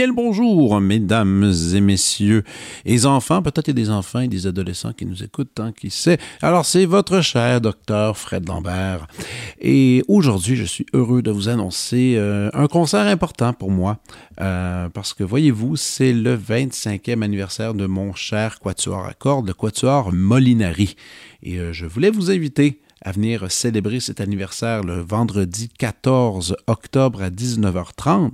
Bien bonjour, mesdames et messieurs, et enfants, peut-être des enfants et des adolescents qui nous écoutent, tant qui sait. Alors, c'est votre cher docteur Fred Lambert. Et aujourd'hui, je suis heureux de vous annoncer euh, un concert important pour moi, euh, parce que voyez-vous, c'est le 25e anniversaire de mon cher quatuor à cordes, le quatuor Molinari. Et euh, je voulais vous inviter à venir célébrer cet anniversaire le vendredi 14 octobre à 19h30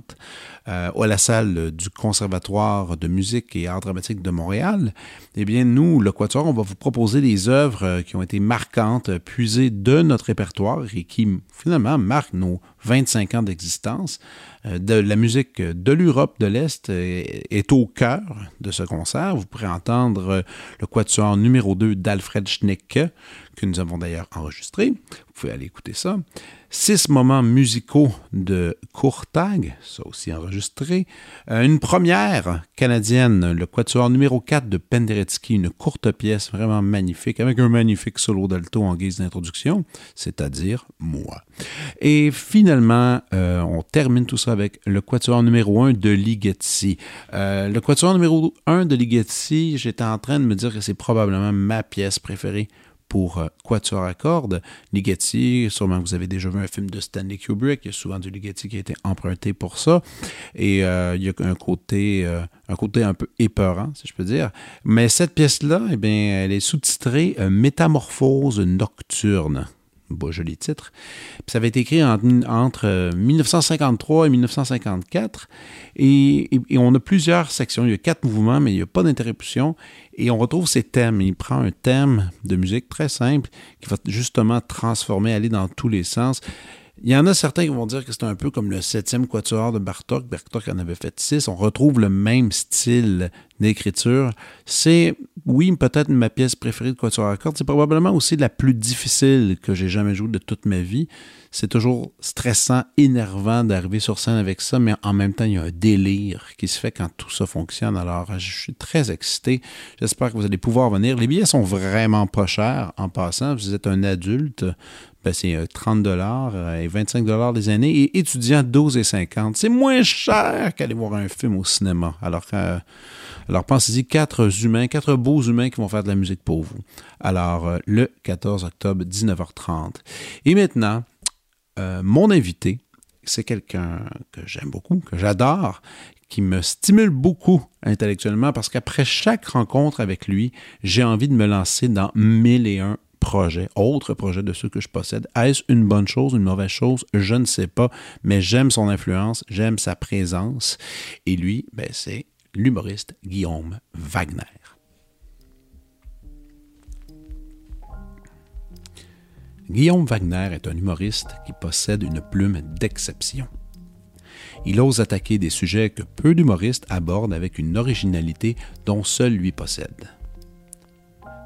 euh, à la salle du Conservatoire de musique et art dramatique de Montréal, eh bien, nous, le Quatuor, on va vous proposer des œuvres euh, qui ont été marquantes, puisées de notre répertoire et qui, finalement, marquent nos 25 ans d'existence. Euh, la musique de l'Europe de l'Est est au cœur de ce concert. Vous pourrez entendre le Quatuor numéro 2 d'Alfred Schnecke, que nous avons d'ailleurs enregistré. Vous pouvez aller écouter ça six moments musicaux de Courtag, ça aussi enregistré, euh, une première canadienne, le quatuor numéro 4 de Penderecki, une courte pièce vraiment magnifique, avec un magnifique solo d'alto en guise d'introduction, c'est-à-dire moi. Et finalement, euh, on termine tout ça avec le quatuor numéro 1 de Ligeti. Euh, le quatuor numéro 1 de Ligeti, j'étais en train de me dire que c'est probablement ma pièce préférée pour euh, quatuor à cordes. Ligeti, sûrement vous avez déjà vu un film de Stanley Kubrick, il y a souvent du Ligeti qui a été emprunté pour ça. Et euh, il y a un côté, euh, un côté un peu épeurant, si je peux dire. Mais cette pièce-là, eh bien, elle est sous-titrée Métamorphose nocturne beau joli titre. ça avait été écrit entre 1953 euh, et 1954. Et, on a plusieurs sections. Il y a quatre mouvements, mais il n'y a pas d'interruption. Et on retrouve ces thèmes. Il prend un thème de musique très simple qui va justement transformer, aller dans tous les sens. Il y en a certains qui vont dire que c'est un peu comme le septième quatuor de Bartok. Bartok en avait fait six. On retrouve le même style d'écriture. C'est, oui, peut-être ma pièce préférée de quatuor à cordes. C'est probablement aussi la plus difficile que j'ai jamais jouée de toute ma vie. C'est toujours stressant, énervant d'arriver sur scène avec ça, mais en même temps, il y a un délire qui se fait quand tout ça fonctionne. Alors, je suis très excité. J'espère que vous allez pouvoir venir. Les billets sont vraiment pas chers en passant. Vous êtes un adulte, ben, c'est 30 euh, dollars euh, et 25 dollars les années. Et étudiant, 12 et 50. C'est moins cher qu'aller voir un film au cinéma. Alors, euh, alors pensez-y, quatre humains, quatre beaux humains qui vont faire de la musique pour vous. Alors, le 14 octobre, 19h30. Et maintenant, mon invité, c'est quelqu'un que j'aime beaucoup, que j'adore, qui me stimule beaucoup intellectuellement parce qu'après chaque rencontre avec lui, j'ai envie de me lancer dans mille et un projet, autre projet de ceux que je possède. Est-ce une bonne chose, une mauvaise chose? Je ne sais pas, mais j'aime son influence, j'aime sa présence. Et lui, ben, c'est l'humoriste Guillaume Wagner. Guillaume Wagner est un humoriste qui possède une plume d'exception. Il ose attaquer des sujets que peu d'humoristes abordent avec une originalité dont seul lui possède.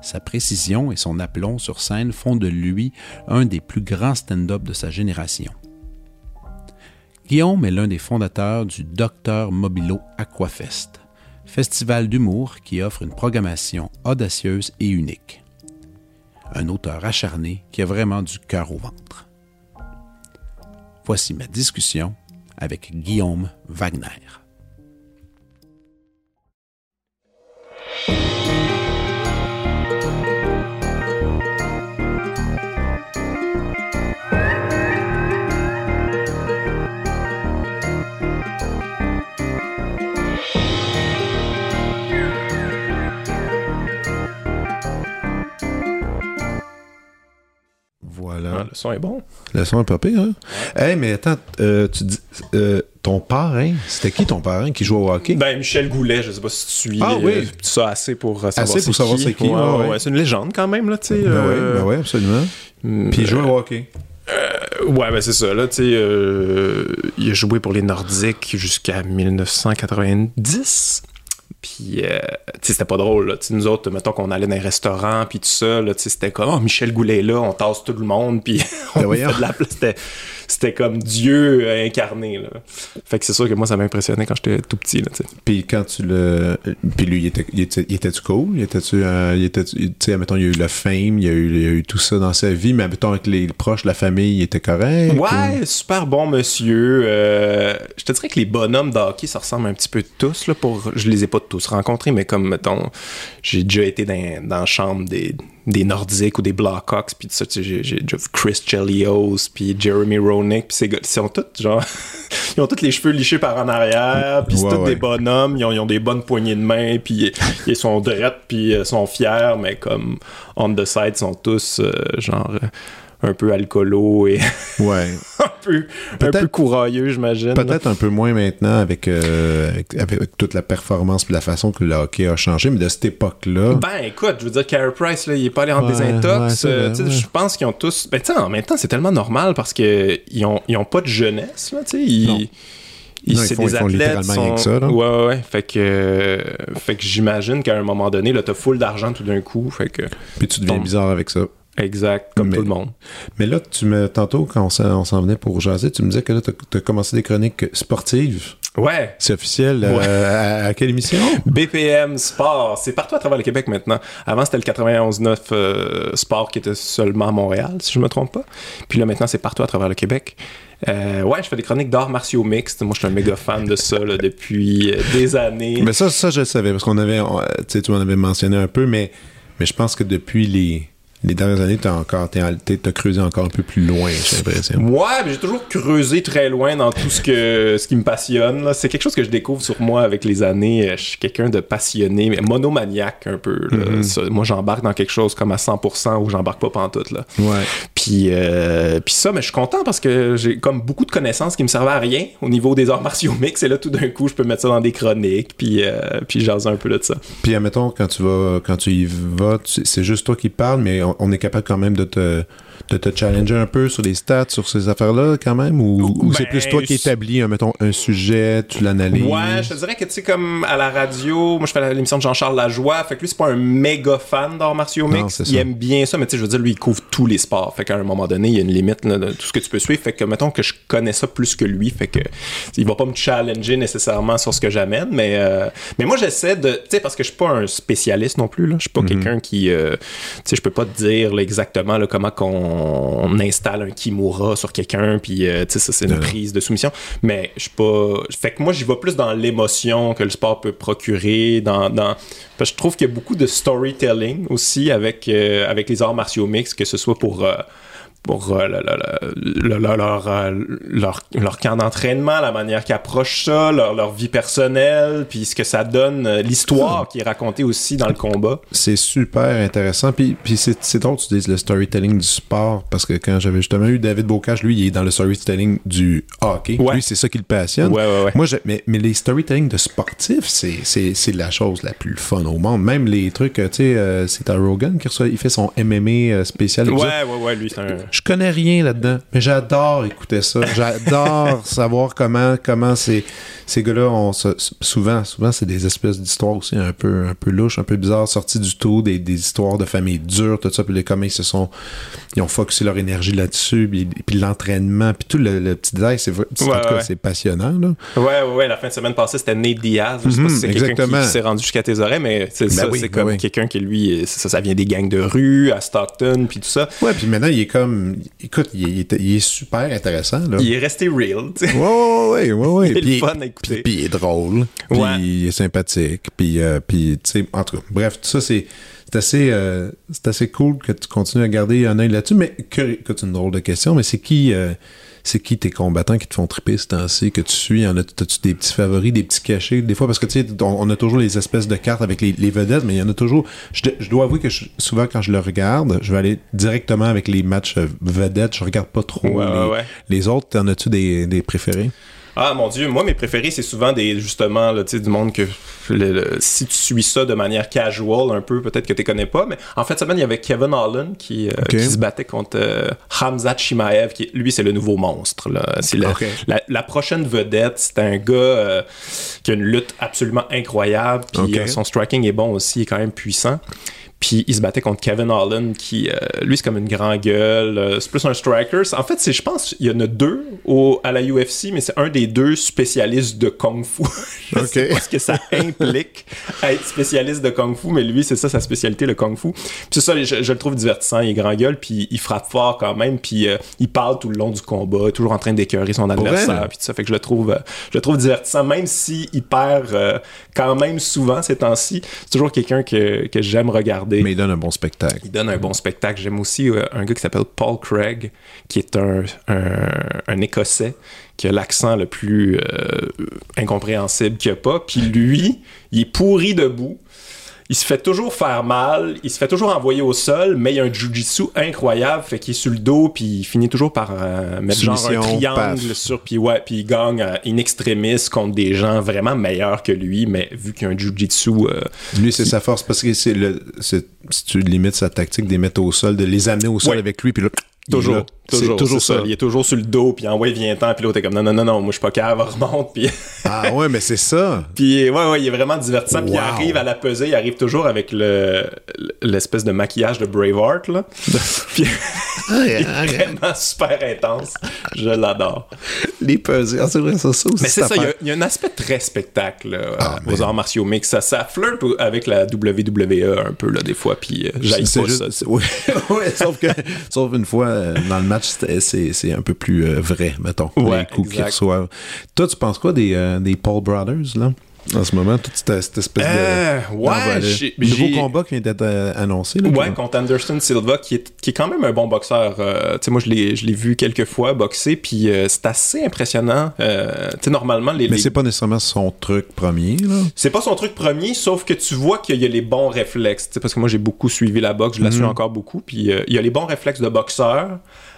Sa précision et son aplomb sur scène font de lui un des plus grands stand-up de sa génération. Guillaume est l'un des fondateurs du Docteur Mobilo Aquafest, festival d'humour qui offre une programmation audacieuse et unique. Un auteur acharné qui a vraiment du cœur au ventre. Voici ma discussion avec Guillaume Wagner. Le son est bon. Le son est pas pire, hein? Hey, mais attends, euh, tu dis. Euh, ton parrain, c'était qui ton parrain qui joue au hockey? Ben, Michel Goulet, je sais pas si tu suis ah, oui. Euh, ça assez pour savoir Assez pour savoir c'est qui. Ouais, c'est une légende quand même, là, tu sais. Ben, oui, ben absolument. Mm, Puis il joue au hockey. ouais, ben c'est ça, là, tu sais. il a joué pour les Nordiques jusqu'à 1990. Puis, euh, tu sais, c'était pas drôle, là. Tu sais, nous autres, mettons qu'on allait dans un restaurant, puis tout ça, là, tu sais, c'était comme, oh, Michel Goulet est là, on tasse tout le monde, puis on Ben voyons. fait de la place. C'était, c'était comme Dieu euh, incarné, là. Fait que c'est sûr que moi, ça m'a impressionné quand j'étais tout petit, là, tu sais. Puis quand tu le. Puis lui, il était, il était, il était-tu cool? Il était-tu. euh, il était, tu sais, mettons, il y a eu le fame, il y a eu, il y a eu tout ça dans sa vie, mais mettons, avec les proches, la famille, il était correct? ou- Ouais, super bon monsieur. Euh, je te dirais que les bonhommes d'hockey, ça ressemble un petit peu tous. Là, pour, je les ai pas tous rencontrés, mais comme, mettons, j'ai déjà été dans, dans la chambre des, des Nordiques ou des Blackhawks, puis tout ça, tu sais, j'ai, j'ai déjà vu Chris Chelios, puis Jeremy Roenick, puis ces gars, ils sont tous, genre, ils ont tous les cheveux lichés par en arrière, puis c'est Ouais, tous ouais. des bonhommes, ils ont, ils ont des bonnes poignées de main, puis ils sont drettes, puis ils sont fiers, mais comme, on the side, ils sont tous, euh, genre, euh, un peu alcoolo et Ouais. un peu, un peu courailleux, j'imagine. Peut-être un peu moins maintenant avec, euh, avec, avec toute la performance et la façon que le hockey a changé, mais de cette époque-là. Ben écoute, je veux dire, Carey Price, là, il est pas allé en Ouais, désintox. ouais, euh. Je pense qu'ils ont tous. Ben tu en même temps, c'est tellement normal parce que ils ont, ils ont pas de jeunesse, là, tu sais. Ils, ils, Non, ils font- des ils font athlètes. littéralement rien sont- que ça, là. Ouais, ouais, ouais. Fait que, euh, fait que j'imagine qu'à un moment donné, là, t'as full d'argent tout d'un coup. Fait que, Puis tu deviens bizarre avec ça. Exact, comme Mais- tout le monde. Mais là, tu me tantôt, quand on s'en venait pour jaser, tu me disais que là, tu as commencé des chroniques sportives. Ouais. C'est officiel. euh, Ouais. à, à quelle émission? BPM Sport, c'est partout à travers le Québec maintenant. Avant, c'était le 91.9 euh, Sport qui était seulement à Montréal, si je me trompe pas. Puis là, maintenant, c'est partout à travers le Québec. Euh, ouais, je fais des chroniques d'arts martiaux mixtes. Moi, je suis un méga fan de ça là, depuis euh, des années. Mais ça, ça, je le savais, parce qu'on avait, on- tu sais, tu m'en avais mentionné un peu, mais, mais je pense que depuis les, les dernières années, tu as encore, t'as creusé encore un peu plus loin, j'ai l'impression. Ouais, mais j'ai toujours creusé très loin dans tout ce que ce qui me passionne. là. C'est quelque chose que je découvre sur moi avec les années. Euh, Je suis quelqu'un de passionné, mais monomaniaque un peu. là. Mm-hmm. Ça, moi, j'embarque dans quelque chose comme à 100% ou j'embarque pas pantoute. Là. Ouais. Puis, euh, puis ça, mais je suis content parce que j'ai comme beaucoup de connaissances qui me servaient à rien au niveau des arts martiaux mix. Et là, tout d'un coup, je peux mettre ça dans des chroniques, puis, euh, un peu de ça. Puis, admettons, quand tu vas, quand tu y vas, c'est juste toi qui parles, mais on est capable quand même de te, de te challenger un peu sur les stats, sur ces affaires-là, quand même, ou, ou c'est Ben, plus toi qui établis, un, mettons, un sujet, tu l'analyses? Ouais, je te dirais que tu sais, comme à la radio, moi je fais l'émission de Jean-Charles Lajoie, fait que lui c'est pas un méga fan d'arts martiaux mix. Il aime bien ça, mais tu sais, je veux dire, lui il couvre tous les sports. Fait qu'à un moment donné, il y a une limite là, de tout ce que tu peux suivre. Fait que mettons que je connais ça plus que lui, fait que il va pas me challenger nécessairement sur ce que j'amène, mais euh, mais moi j'essaie de, tu sais, parce que je suis pas un spécialiste non plus là, je suis pas quelqu'un qui, euh, tu sais, je peux pas te dire là, exactement là, comment qu'on on installe un kimura sur quelqu'un, puis euh, tu sais, ça c'est une non. prise de soumission. Mais je suis pas. Fait que moi, j'y vais plus dans l'émotion que le sport peut procurer. Dans, dans... Parce que je trouve qu'il y a beaucoup de storytelling aussi avec, euh, avec les arts martiaux mixtes, que ce soit pour. euh, pour euh, le- le- le- le- leur, euh, leur, leur camp d'entraînement, la manière qu'ils approchent ça, leur, leur vie personnelle, puis ce que ça donne, euh, l'histoire qui est racontée aussi dans le combat. C'est super intéressant. Puis, puis c'est, drôle que tu dises le storytelling du sport, parce que quand j'avais justement eu David Bocage, lui, il est dans le storytelling du hockey. Ouais. Lui, c'est ça qui le passionne. Ouais, ouais. Moi, je- mais, mais les storytelling de sportifs, c'est, la chose la plus fun au monde. Même les trucs, tu sais, euh, c'est à Rogan qui reçoit, il fait son MMA spécial. Ouais, ouais, ouais, lui, c'est un. Je connais rien là-dedans, mais j'adore écouter ça. J'adore savoir comment comment ces ces gars-là se- souvent souvent c'est des espèces d'histoires aussi un peu un peu louches, un peu bizarres, sorties du tout, des, des histoires de famille dures, tout ça, puis les comment ils se sont ils ont focusé leur énergie là-dessus, puis, puis l'entraînement, puis tout le, le petit détail, c'est Ouais, ouais. c'est passionnant là. Ouais, ouais, ouais, la fin de semaine passée, c'était Nate Diaz. Je sais pas si c'est quelqu'un qui, s'est rendu jusqu'à tes oreilles, mais c'est Ben ça, oui, c'est ben comme oui. quelqu'un qui, lui, ça, ça vient des gangs de rue, à Stockton, puis tout ça. Ouais, puis maintenant il est comme écoute, il est, il est super intéressant là. Il est resté real, tu sais. Ouais, ouais, ouais, ouais, ouais. Il est Puis- fun à écouter. Puis, il est drôle. Puis Ouais. il est sympathique. Puis, euh, puis tu sais, en tout cas, bref, tout ça, c'est, c'est assez, euh, c'est assez cool que tu continues à garder un œil là-dessus. Mais, que, c'est une drôle de question, mais c'est qui, euh, c'est qui tes combattants qui te font triper ce temps-ci, que tu suis? En as- As-tu des petits favoris, des petits cachés? Des fois, parce que tu sais, on, on a toujours les espèces de cartes avec les, les vedettes, mais il y en a toujours. Je, je dois avouer que je- souvent, quand je le regarde, je vais aller directement avec les matchs euh, vedettes. Je regarde pas trop Ouais, les, ouais, ouais. les autres. En as-tu des, des préférés? Ah mon dieu, moi mes préférés c'est souvent des justement là, du monde que le- le- si tu suis ça de manière casual un peu, peut-être que tu connais pas, mais en fait cette semaine il y avait Kevin Holland qui, euh, qui se battait contre euh, Hamzat Shimaev, qui lui c'est le nouveau monstre. C'est la, Ok. la, la prochaine vedette, c'est un gars euh, qui a une lutte absolument incroyable, puis euh, son striking est bon aussi, il est quand même puissant. Puis il se battait contre Kevin Holland, qui, euh, lui, c'est comme une grande gueule. euh, c'est plus un striker. En fait, c'est, je pense qu'il y en a deux au, à la UFC, mais c'est un des deux spécialistes de Kung Fu. je sais pas ce que ça implique être spécialiste de Kung Fu, mais lui, c'est ça sa spécialité, le Kung Fu. Puis c'est ça, je, je le trouve divertissant. Il est grand gueule, puis il frappe fort quand même, puis euh, il parle tout le long du combat, toujours en train d'écœurer son adversaire, puis tout ça. Fait que je le trouve, euh, je le trouve divertissant, même si il perd euh, quand même souvent ces temps-ci. C'est toujours quelqu'un que, que j'aime regarder. Mais il donne un bon spectacle. Il donne un bon spectacle. J'aime aussi euh, un gars qui s'appelle Paul Craig, qui est un, un, un Écossais, qui a l'accent le plus euh, incompréhensible qu'il n'y a pas. Puis lui, il est pourri debout. Il se fait toujours faire mal, il se fait toujours envoyer au sol, mais il a un jujitsu incroyable, fait qu'il est sur le dos, puis il finit toujours par euh, mettre genre un triangle paf. sur, puis ouais, puis il gagne euh, in extremis contre des gens vraiment meilleurs que lui, mais vu qu'il a un jujitsu euh, Lui, c'est sa force parce que c'est le. Si tu limites sa tactique, de les mettre au sol, de les amener au sol Ouais. avec lui, puis là. Toujours. Toujours, C'est toujours ça. Il est toujours sur le dos, puis envoie vient temps, puis l'autre est comme non, non, non, non, moi je suis pas capable, remonte, puis, Ah ouais, mais c'est ça. puis ouais, ouais, il est vraiment divertissant, puis il arrive à la pesée, il arrive toujours avec le l'espèce de maquillage de Braveheart, là. puis il est vraiment super intense. Je l'adore. Les pesées. Ah, c'est vrai, ça, ça aussi. Mais c'est ça, il y a- y, un aspect très spectacle là, Ah, aux mais- arts martiaux mix. Ça, ça flirte avec la WWE un peu, là, des fois, puis euh, j'aille pas juste- ça. ouais, ouais, sauf que sauf une fois euh, dans le match c'était- c'est c'est un peu plus euh, vrai mettons Ouais, les coups qu'ils reçoivent toi tu penses quoi des, euh, des Paul Brothers là? En ce moment toute cette, cette espèce Euh, de ouais, nouveau combat qui vient d'être euh, annoncé là, Ouais, contre Anderson Silva, qui est, qui est quand même un bon boxeur. Euh, tu sais, moi, je l'ai, je l'ai vu quelques fois boxer, puis euh, c'est assez impressionnant. Euh, tu sais, normalement, les, mais les- c'est pas nécessairement son truc premier là c'est pas son truc premier, sauf que tu vois qu'il y a les bons réflexes. Tu sais, parce que moi, j'ai beaucoup suivi la boxe, je la suis Mhm. encore beaucoup, puis euh, il y a les bons réflexes de boxeur.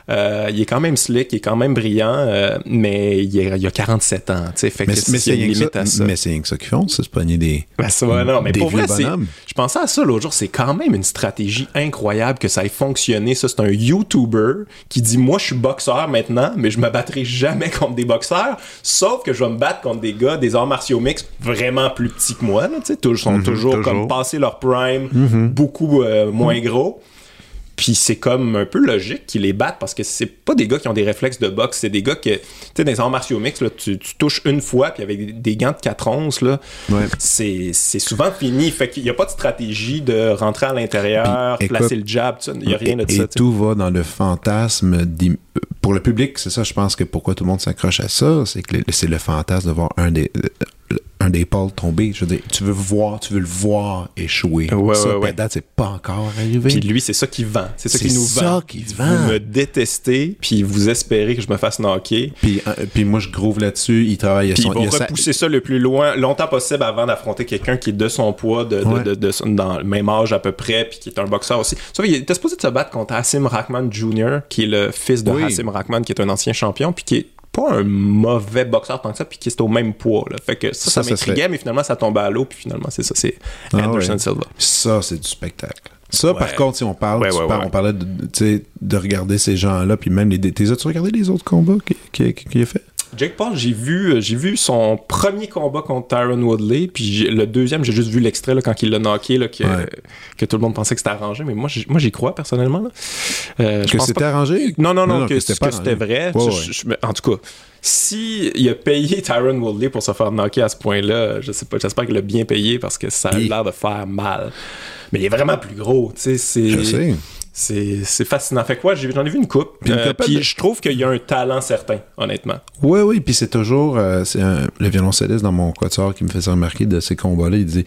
Euh, il est quand même slick, il est quand même brillant, euh, mais il, est- il a 47 ans, fait mais, que c'est rien que ça, rien que qu'ils font c'est se pogner des Ben, ça non, mais Des pour vrai. Je pensais à ça l'autre jour, c'est quand même une stratégie incroyable que ça ait fonctionné. Ça, c'est un YouTuber qui dit Moi, je suis boxeur maintenant, mais je me battrai jamais contre des boxeurs, sauf que je vais me battre contre des gars des arts martiaux mixtes vraiment plus petits que moi. Là, tou- sont toujours, toujours. comme passés leur prime, beaucoup euh, moins gros. Puis c'est comme un peu logique qu'ils les battent parce que c'est pas des gars qui ont des réflexes de boxe, c'est des gars que, tu sais, dans les arts martiaux mixtes, là, tu, tu touches une fois, puis avec des, gants de 4 onces, là, Ouais. c'est c'est souvent fini. Fait qu'il n'y a pas de stratégie de rentrer à l'intérieur, Puis, placer écoute, le jab, il n'y a rien de et, ça. et tout va dans le fantasme pour le public c'est ça je pense que pourquoi tout le monde s'accroche à ça c'est que c'est le fantasme de voir un des un des Paul tomber je veux dire tu veux voir tu veux le voir échouer Ouais, ça ouais, ouais. à date, c'est pas encore arrivé Puis lui, c'est ça qu'il vend. C'est ça qu'il nous ça vend. qu'il Vous vend. me détestez, puis vous espérez que je me fasse knocker. Puis, euh, puis moi, je groove là-dessus. Il travaille à Puis son... ils vont il repousser ça le plus loin, longtemps possible avant d'affronter quelqu'un qui est de son poids, de, de- Ouais. de- de son- dans le même âge à peu près, puis qui est un boxeur aussi. Sauf qu'il était supposé de se battre contre Hassim Rahman Jr., qui est le fils de Oui. Hassim Rahman, qui est un ancien champion, puis qui est pas un mauvais boxeur tant que ça, puis qui est au même poids. Là. Fait que ça, Ça, ça, m'intriguait, mais finalement, ça tombait à l'eau, puis finalement, c'est ça, c'est Ah Anderson ouais. Silva. Ça, c'est du spectacle. Ça, par contre, si on parle, Ouais, tu ouais, parles- ouais. on parlait de, de- tu regarder ces gens-là, puis même les... T'es- As-tu regardé les autres combats qu'il qui, qui a fait? Jake Paul, j'ai vu, euh, j'ai vu son premier combat contre Tyron Woodley, puis le deuxième, j'ai juste vu l'extrait quand il l'a knocké, là, que, Ouais. que tout le monde pensait que c'était arrangé, mais moi, j'y- moi j'y crois personnellement. Là. Euh, Que c'était pas- arrangé? Non, non, non, Non, que, que c'était vrai. Ouais, Je- ouais. je- mais en tout cas, si il a payé Tyron Woodley pour se faire knocker à ce point-là, je sais pas, j'espère qu'il l'a bien payé parce que ça a l'air de faire mal. Mais il est vraiment plus gros, tu sais, c'est... Je sais. C'est c'est fascinant. Fait quoi, j'en ai vu une coupe. Puis euh, couple puis de- je trouve qu'il y a un talent certain, honnêtement. Oui, oui, puis c'est toujours euh, c'est un- le violoncelliste dans mon quatuor qui me faisait remarquer de ces combats-là. Il dit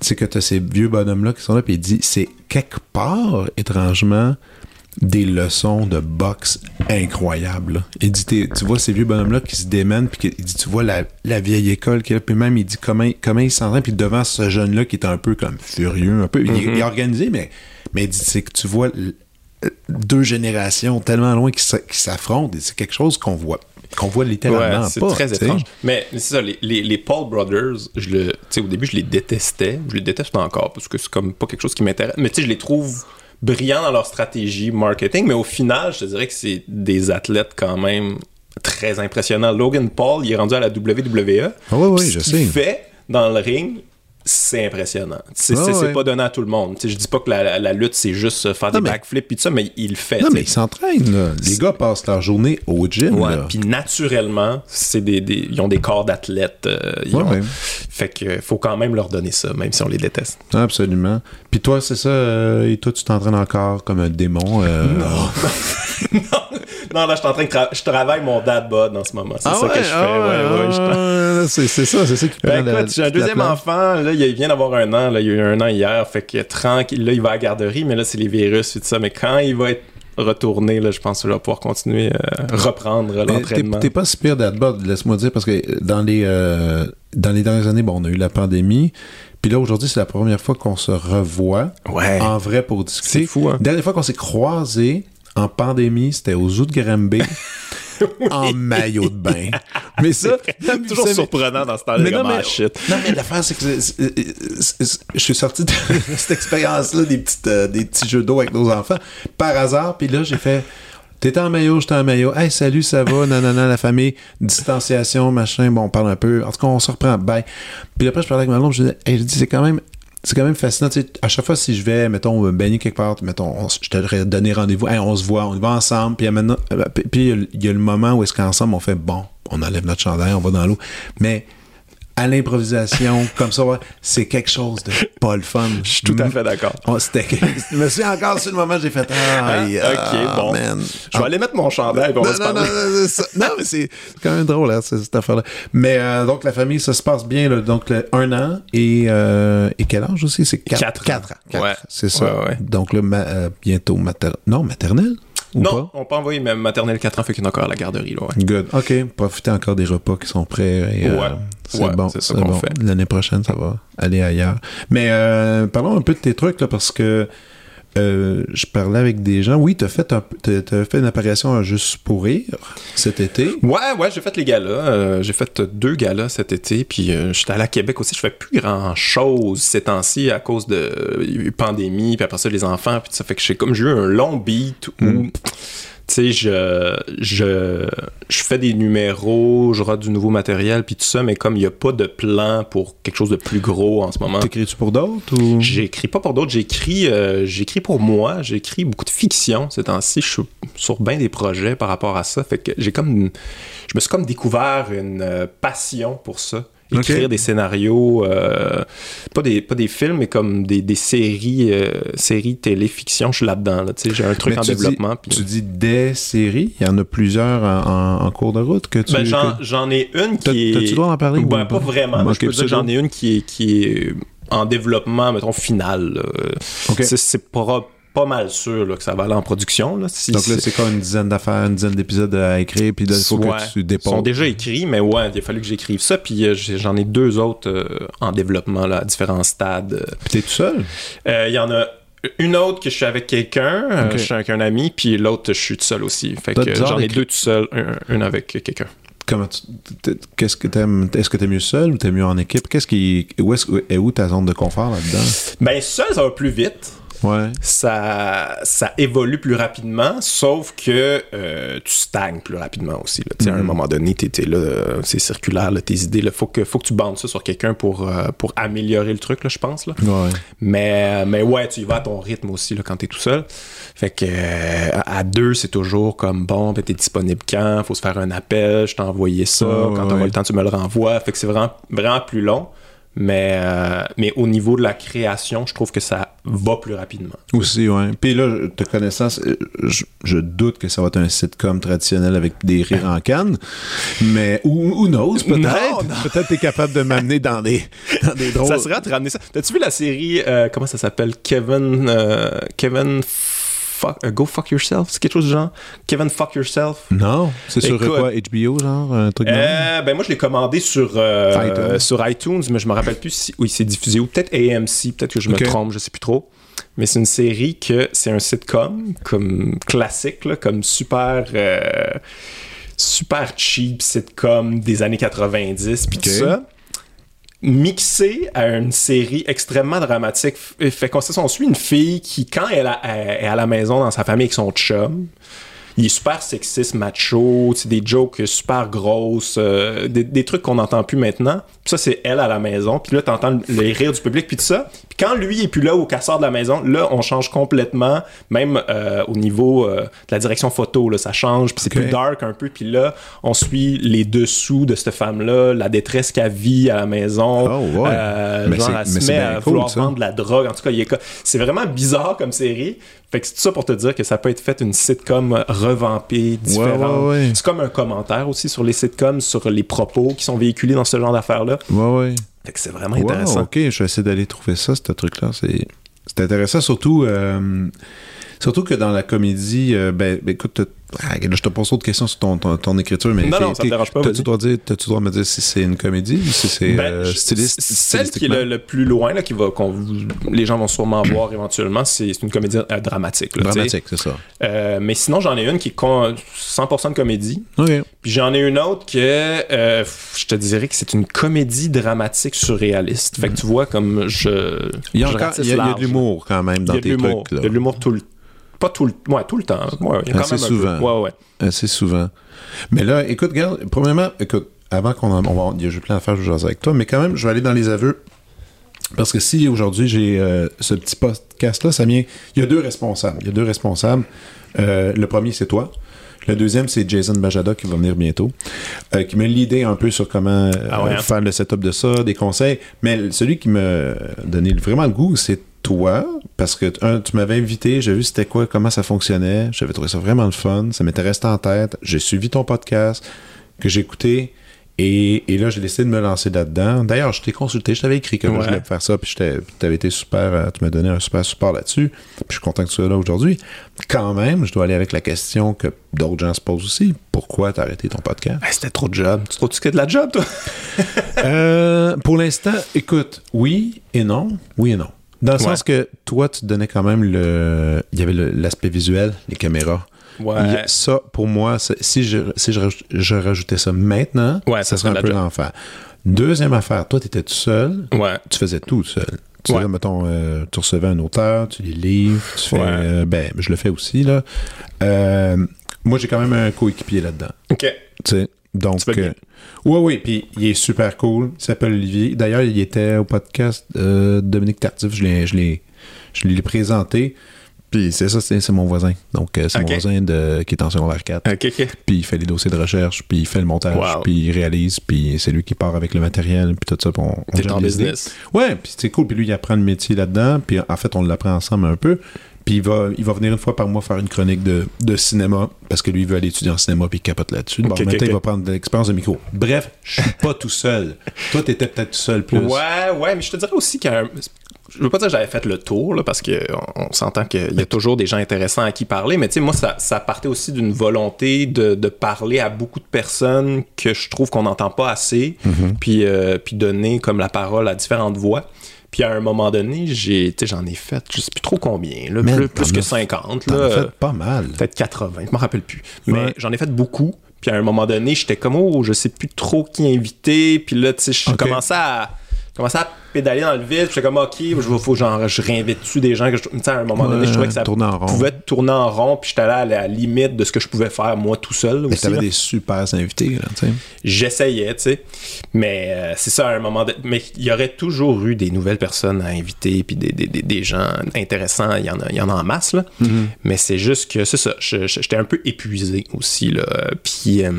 c'est que tu as ces vieux bonhommes-là qui sont là, puis il dit c'est quelque part, étrangement, des leçons de boxe incroyables. Il dit tu vois ces vieux bonhommes-là qui se démènent, puis il dit tu vois la, la vieille école qui est là, puis même il dit comment, comment il s'entraîne, puis devant ce jeune-là qui est un peu comme furieux, un peu. il, il est organisé, mais, mais c'est que tu vois deux générations tellement loin qui s'affrontent, et c'est quelque chose qu'on voit qu'on voit littéralement Ouais, c'est très étrange. Mais c'est ça, les, les, les Paul Brothers, je le, au début, je les détestais. Je les déteste encore parce que c'est comme pas quelque chose qui m'intéresse. Mais tu sais, je les trouve brillants dans leur stratégie marketing. Mais au final, je te dirais que c'est des athlètes quand même très impressionnants. Logan Paul, il est rendu à la WWE. Ah ouais, Puis je ce sais. fait dans le ring, c'est impressionnant. C'est Ah ouais. pas donné à tout le monde. Je dis pas que la, la- la lutte, c'est juste faire Non, des mais- backflips et tout ça, mais il le fait. Non, mais ils s'entraînent. Les gars passent leur journée au gym, puis naturellement, c'est des, des- ils ont des corps d'athlètes. euh, Ouais, ont- ouais. Fait que faut quand même leur donner ça, même si on les déteste. Absolument. Puis toi, c'est ça, euh, et toi, tu t'entraînes encore comme un démon. euh, non, là, je suis en train de tra- je travaille mon dad bod en ce moment. C'est Ah ça ouais, que je fais. ah ouais, ouais, je ah, c'est ça, c'est ça qui Ben prend écoute, j'ai un deuxième enfant, là, il vient d'avoir un an, là, il y a eu un an hier, fait que tranquille, là, il va à la garderie, mais là, c'est les virus et tout ça, mais quand il va être retourné, là, je pense qu'il va pouvoir continuer à reprendre l'entraînement. t'es pas si pire d'adbot, laisse-moi dire, parce que dans les, euh, dans les dernières années, bon, on a eu la pandémie. Puis là, aujourd'hui, c'est la première fois qu'on se revoit Ouais. en vrai pour discuter. C'est fou, hein? Dernière fois qu'on s'est croisés en pandémie, c'était au Zoo de Granby en maillot de bain. Mais ça, mais Toujours surprenant dans ce temps-là, mais non, mais, shit. non, mais l'affaire, c'est que c'est- c'est- c'est- c'est- je suis sorti de cette expérience-là, des, petites, euh, des petits jeux d'eau avec nos enfants, par hasard, puis là, j'ai fait. T'étais en maillot, j'étais en maillot. Hey, salut, ça va? Non, non, non, la famille, distanciation, machin. Bon, on parle un peu. En tout cas, on se reprend. Bye. Puis après, je parlais avec ma blonde, je disais, hey, je dis, c'est quand même. C'est quand même fascinant. Tu sais, à chaque fois, si je vais, mettons, me baigner quelque part, mettons, je te donné rendez-vous, on se voit, on y va ensemble, puis euh, puis il y y, a le moment où est-ce qu'ensemble, on fait, bon, on enlève notre chandail, on va dans l'eau. Mais à l'improvisation, comme ça, c'est quelque chose de pas le fun. Je suis tout à fait d'accord. Oh, c'était... je me suis encore sur le moment, j'ai fait, ah, Ah, ok, bon. man. Je vais aller mettre mon chandail, va Non, non, non, non, mais c'est quand même drôle, hein, cette, cette affaire-là. Mais euh, donc, la famille, ça se passe bien. là. donc, le- un an et, euh, et quel âge aussi? C'est quatre, Quatre. quatre ans. Quatre, Ouais. C'est ça. Ouais, ouais. Donc, là, ma- euh, bientôt maternelle. Non, maternelle? Ou Non, pas? on peut envoyer même maternelle 4 ans, fait qu'il est encore à la garderie, là, ouais. Good. OK. Profitez encore des repas qui sont prêts. et, euh, Ouais. c'est Ouais, bon. c'est ça qu'on bon. fait. L'année prochaine, ça va aller ailleurs. Mais euh, parlons un peu de tes trucs, là, parce que euh, je parlais avec des gens. Oui, t'as fait, un, fait une apparition à Juste pour rire cet été. Ouais, ouais, j'ai fait les galas. euh, j'ai fait deux galas cet été, puis euh, j'étais allé à Québec aussi. Je fais plus grand chose ces temps-ci à cause de pandémie, puis après ça les enfants, puis ça fait que j'ai comme j'ai eu un long beat où Mm. Tu sais je je je fais des numéros, je rate du nouveau matériel puis tout ça, mais comme il y a pas de plan pour quelque chose de plus gros en ce moment. T'écris-tu pour d'autres ou... J'écris pas pour d'autres, j'écris euh, j'écris pour moi, j'écris beaucoup de fiction ces temps-ci, je suis sur bien des projets par rapport à ça, fait que j'ai comme je me suis comme découvert une euh, passion pour ça. Écrire des scénarios, euh, pas, des, pas des films, mais comme des, des séries, euh, séries télé-fiction, je suis là-dedans. Là, tu j'ai un truc Mais en tu développement. Dis, Tu dis des séries. Il y en a plusieurs en, en- en cours de route que tu... Ben, j'en, que- ai une qui est. le droit d'en parler ou Ben, pas? pas? vraiment. je peux dire que j'en ai une qui est, qui est en développement, mettons, final. C'est, c'est pas, pas mal sûr là, que ça va aller en production. Là. Si- Donc là, c'est quoi une dizaine d'affaires, une dizaine d'épisodes à écrire, puis là, il faut Ouais. que tu Ils déposes. sont déjà écrits, mais ouais, il a fallu que j'écrive ça. Puis euh, j'en ai deux autres euh, en développement là, à différents stades. Puis t'es tout seul? Euh, Il y en a une autre que je suis avec quelqu'un, euh, Ok. je suis avec un ami, puis l'autre, je suis tout seul aussi. Fait que j'en ai deux tout seul, un, un avec quelqu'un. Comment tu, t- qu'est-ce que t'aimes Est-ce que t'es mieux seul ou t'es mieux en équipe? Qu'est-ce qui où est-ce est où ta zone de confort là-dedans? Ben, seul, ça va plus vite. Ouais. ça, ça évolue plus rapidement, sauf que euh, tu stagnes plus rapidement aussi. Là. À un Mhm. moment donné, tu es là, c'est circulaire, là, tes idées. Il faut que, faut que tu bandes ça sur quelqu'un pour, euh, pour améliorer le truc, je pense. Là. Ouais. Mais, mais ouais, tu y vas à ton rythme aussi là, quand tu es tout seul. Fait que euh, à deux, c'est toujours comme bon, ben, tu es disponible quand, faut se faire un appel, je t'ai envoyé ça, Ouais, ouais, quand tu le temps, tu me le renvoies. Fait que c'est vraiment, vraiment plus long. Mais, euh, mais au niveau de la création, je trouve que ça va plus rapidement. Aussi, ouais. Puis là, te connaissant, c'est- je, je doute que ça va être un sitcom traditionnel avec des rires en canne. Mais, ou, ou knows, peut-être. Peut-être t'es capable de m'amener dans des, dans des drôles. Ça serait à te ramener ça. T'as-tu vu la série, euh, comment ça s'appelle? Kevin. euh, Kevin. Fuck, euh, go fuck yourself. C'est quelque chose du genre Kevin fuck yourself. Non. C'est sur Écoute. quoi HBO, genre Un truc euh, ben moi je l'ai commandé sur euh, iTunes. sur iTunes mais je me rappelle plus si oui c'est diffusé ou peut-être AMC peut-être que je me trompe je sais plus trop. Mais c'est une série que c'est un sitcom comme classique là, comme super euh, super cheap sitcom des années 90, puis tout ça mixé à une série extrêmement dramatique. Fait qu'on on suit une fille qui, quand elle est à la maison dans sa famille avec son chum, il est super sexiste, macho, des jokes super grosses, euh, des, des trucs qu'on n'entend plus maintenant. Puis ça, c'est elle à la maison. Puis là, t'entends les rires du public, puis tout ça. Puis quand lui est plus là au casseur de la maison, là, on change complètement, même euh, au niveau euh, de la direction photo, là, ça change, puis c'est plus dark un peu. Puis là, on suit les dessous de cette femme-là, la détresse qu'elle vit à la maison. Oh, ouais. Mais genre, elle se met à cool, vouloir ça. vendre de la drogue. En tout cas, c'est vraiment bizarre comme série. Fait que c'est tout ça pour te dire que ça peut être fait une sitcom revampée, différente. ouais, ouais. C'est comme un commentaire aussi sur les sitcoms, sur les propos qui sont véhiculés dans ce genre d'affaires-là. Ouais, ouais. Fait que c'est vraiment Wow, intéressant. ok, je vais essayer d'aller trouver ça, ce truc-là. C'est, c'est intéressant, surtout, euh, surtout que dans la comédie, euh, ben, ben, écoute, ah, je te pose d'autres questions sur ton, ton, ton écriture, mais Non, non, ça me dérange pas, T'as-tu vas-y. droit, droit de me dire si c'est une comédie ou si c'est Ben, euh, styliste, Celle qui est le, le plus loin, là, qui va, qu'on, les gens vont sûrement voir éventuellement, c'est, une comédie euh, dramatique. là, tu. Dramatique, c'est ça. Euh, mais sinon, j'en ai une qui est con- 100% de comédie. Puis j'en ai une autre que je te dirais que c'est une comédie dramatique surréaliste. Fait que tu vois comme je. Il y a, encore, il y a, il y a large. de l'humour quand même dans tes trucs. Il y a de l'humour tout le Pas tout le Ouais, tout le temps. Ouais, il y a quand Assez même souvent. peu. Ouais, ouais. Assez souvent. Mais là, écoute, regarde, premièrement, écoute, avant qu'on en, on va, il y a plein d'affaires que je vais avec toi, mais quand même, je vais aller dans les aveux. Parce que si aujourd'hui j'ai euh, ce petit podcast-là, ça vient. Il y a deux responsables. Il y a deux responsables. Euh, le premier, c'est toi. Le deuxième, c'est Jason Bajada qui va venir bientôt, euh, qui m'a l'idée un peu sur comment Ah ouais, hein? faire le setup de ça, des conseils. Mais celui qui m'a donné vraiment le goût, c'est toi, parce que un, tu m'avais invité, j'ai vu c'était quoi, comment ça fonctionnait, j'avais trouvé ça vraiment le fun, ça m'était resté en tête, j'ai suivi ton podcast, que j'ai écouté, et, et là j'ai décidé de me lancer là-dedans. D'ailleurs, je t'ai consulté, je t'avais écrit que moi, Ouais. je voulais faire ça, puis tu avais été super, euh, tu m'as donné un super support là-dessus, puis je suis content que tu sois là aujourd'hui. Quand même, je dois aller avec la question que d'autres gens se posent aussi, pourquoi t'as arrêté ton podcast? Ben, c'était trop de job. Tu trouves que de la job, toi? Euh, pour l'instant, écoute, oui et non. Oui et non. Dans le Ouais. sens que toi, tu donnais quand même le. Il y avait le- l'aspect visuel, les caméras. Ouais. Ça, pour moi, si, je, si je, je rajoutais ça maintenant, Ouais, ça ça serait un peu l'enfer. Deuxième affaire, toi, tu étais tout seul, Ouais. tu faisais tout seul. Tu, faisais, mettons, euh, tu recevais un auteur, tu les livres, tu fais. Ouais. euh, ben, je le fais aussi, là. Euh, moi, j'ai quand même un coéquipier là-dedans. OK. Tu sais, donc. Euh, oui, oui, puis il est super cool. Il s'appelle Olivier. D'ailleurs, il était au podcast euh, Dominique Tardif. Je l'ai, je l'ai, je l'ai présenté. Puis c'est ça, c'est, c'est mon voisin. Donc, euh, c'est mon voisin de, qui est en secondaire 4. OK, OK. Puis il fait les dossiers de recherche, puis il fait le montage, Wow. puis il réalise, puis c'est lui qui part avec le matériel, puis tout ça. Puis on, on T'es en idées. business. Ouais, puis c'est cool. Puis lui, il apprend le métier là-dedans. Puis en fait, on l'apprend ensemble un peu. Puis il va, il va venir une fois par mois faire une chronique de, de cinéma parce que lui, il veut aller étudier en cinéma puis il capote là-dessus. Bon, Ok, en même ok, temps, il va prendre de l'expérience de micro. Bref, je suis pas tout seul. Toi, t'étais peut-être tout seul plus. Ouais, ouais, mais je te dirais aussi qu'il y a un- Je veux pas dire que j'avais fait le tour, là, parce qu'on on s'entend qu'il y a toujours des gens intéressants à qui parler, mais tu sais, moi, ça, ça partait aussi d'une volonté de, de parler à beaucoup de personnes que je trouve qu'on n'entend pas assez, Mm-hmm. puis, euh, puis donner comme la parole à différentes voix. Puis à un moment donné, j'ai, tu sais, j'en ai fait, je sais plus trop combien, là, Man, plus, que as- 50. T'en Là, as fait pas mal. peut-être 80, je me rappelle plus. Mais j'en ai fait beaucoup. Puis à un moment donné, j'étais comme oh, je sais plus trop qui inviter. Puis là, tu sais, je Ok. commençais à commençais à pédaler dans le vide. J'étais comme ok, je vais- faut genre je réinvite-tu des gens que je tu sais, à un moment donné, je trouvais que ça tourner en rond. pouvait tourner en rond. Puis j'étais allé à la limite de ce que je pouvais faire moi tout seul Mais t'avais des super invités, là, tu sais. J'essayais, tu sais. Mais euh, c'est ça, à un moment donné. Mais il y aurait toujours eu des nouvelles personnes à inviter, puis des, des, des, des gens intéressants. Il y, en a, il y en a en masse, là. Mm-hmm. Mais c'est juste que, c'est ça, j'étais un peu épuisé aussi, là. Puis, euh,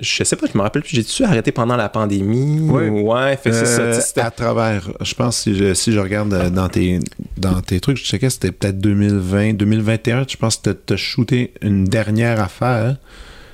je sais pas, je me rappelle plus, j'ai-tu arrêté pendant la pandémie? Ouais. Ouais, fait c'est Euh, tu à travers, je pense, si je, si je regarde euh, dans tes, dans tes trucs, je checkais, c'était peut-être 2020, 2021, je pense que t'as- t'as shooté une dernière affaire,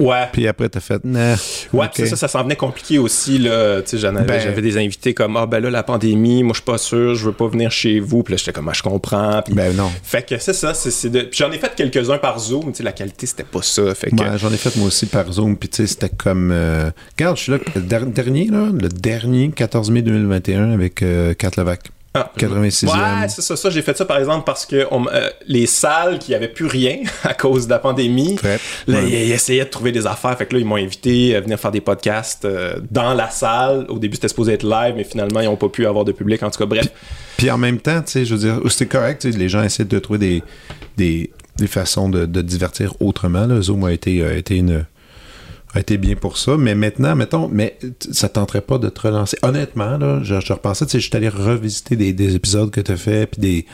Ouais. puis après t'as fait, nah, Ouais, ok. puis ça, ça s'en venait compliqué aussi. Là. Ben- j'avais des invités comme Ah, ben là, la pandémie, moi, je suis pas sûr, je veux pas venir chez vous. Puis là, j'étais comme Ah, je comprends. Puis- Ben non. Fait que c'est ça. c'est c'est de... Puis j'en ai fait quelques-uns par Zoom. La qualité, c'était pas ça. Fait que. Ouais, j'en ai fait moi aussi par Zoom, puis tu sais, c'était comme... euh, Regarde, je suis là, le der- dernier, là, le dernier 14 mai 2021 avec euh, Kat Levac. Ah, 86e. Ouais, c'est ça. ça j'ai fait ça, par exemple, parce que on, euh, les salles qui avaient plus rien à cause de la pandémie, Très. là, Ouais. ils, ils essayaient de trouver des affaires. Fait que là, ils m'ont invité à venir faire des podcasts euh, dans la salle. Au début, c'était supposé être live, mais finalement, ils n'ont pas pu avoir de public. En tout cas, bref. Puis en même temps, tu sais, je veux dire, c'est correct, les gens essaient de trouver des, des, des façons de, de divertir autrement. Là. Zoom a été, a été une a été bien pour ça, mais maintenant, mettons, mais ça tenterait pas de te relancer. Honnêtement, là, je, je repensais, tu sais, je suis allé revisiter des, des épisodes que tu as fait, puis des,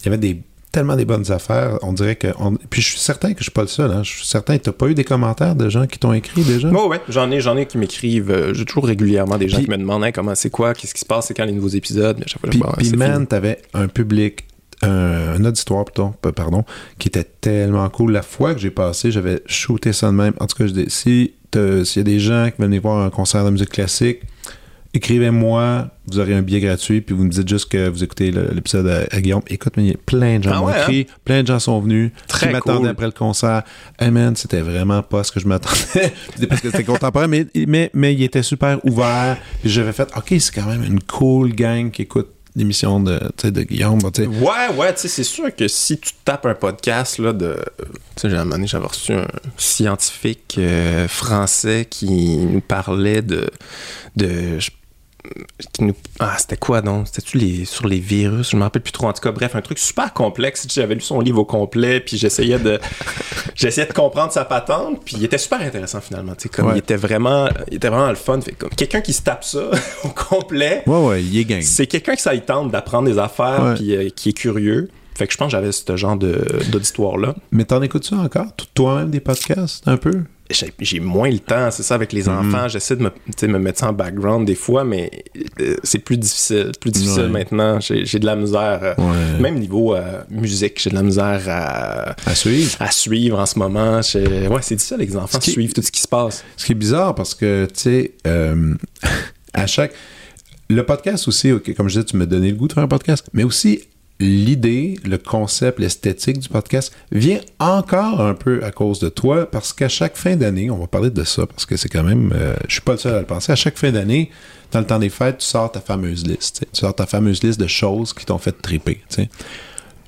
il y avait des tellement des bonnes affaires. On dirait que, on- puis je suis certain que je suis pas le seul. Hein, je suis certain que t'as pas eu des commentaires de gens qui t'ont écrit déjà? Ouais, ouais, j'en ai, j'en ai qui m'écrivent. euh, J'ai toujours régulièrement des gens Puis- qui me demandent Hey, comment c'est quoi, qu'est-ce qui se passe, c'est quand les nouveaux épisodes. Mais à chaque fois, Puis, puis c'est man, t'avais un public, un, un auditoire, plutôt, pardon, qui était tellement cool. La fois que j'ai passé, j'avais shooté ça de même. En tout cas, je dis, si s'il y a des gens qui venir voir un concert de musique classique, écrivez-moi, vous aurez un billet gratuit, puis vous me dites juste que vous écoutez l'épisode à, à Guillaume. Écoute, mais il y a plein de gens Ah m'ont ouais, écrit, plein de gens sont venus, Très qui m'attendaient cool. après le concert. Hey man, c'était vraiment pas ce que je m'attendais. Parce que c'était contemporain, mais, mais, mais il était super ouvert. J'avais fait, OK, c'est quand même une cool gang qui écoute l'émission de, de Guillaume. Ouais, ouais, c'est sûr que si tu tapes un podcast là, de. Tu sais, j'ai un j'avais reçu un scientifique euh, français qui nous parlait de. Qui nous... Ah, c'était quoi donc? C'était-tu les... sur les virus? Je me rappelle plus trop. En tout cas, bref, un truc super complexe. J'avais lu son livre au complet, puis j'essayais de j'essayais de comprendre sa patente, puis il était super intéressant finalement. Tu sais, comme Ouais. il était vraiment il était vraiment le fun. Fait comme quelqu'un qui se tape ça au complet, Ouais, ouais, il est gang. c'est quelqu'un qui ça tente d'apprendre des affaires Ouais. puis euh, qui est curieux. Fait que je pense que j'avais ce genre de- d'auditoire-là. Mais t'en écoutes ça encore? Toi-même des podcasts, un peu? J'ai moins le temps, c'est ça, avec les Mhm. enfants. J'essaie de me, me mettre ça en background des fois, mais euh, c'est plus difficile. Plus difficile Ouais. maintenant. J'ai de la misère. euh, Ouais. Même niveau euh, musique, j'ai de la misère à, À suivre. à suivre en ce moment. Ouais, c'est difficile, les enfants, qui- suivre tout ce qui se passe. Ce qui est bizarre parce que, tu sais, à chaque. Le podcast aussi, comme je disais, tu m'as donné le goût de faire un podcast, mais aussi l'idée, le concept, l'esthétique du podcast vient encore un peu à cause de toi parce qu'à chaque fin d'année, on va parler de ça parce que c'est quand même. euh, je suis pas le seul à le penser. À chaque fin d'année, dans le temps des fêtes, tu sors ta fameuse liste. tu sors ta fameuse liste de choses qui t'ont fait triper.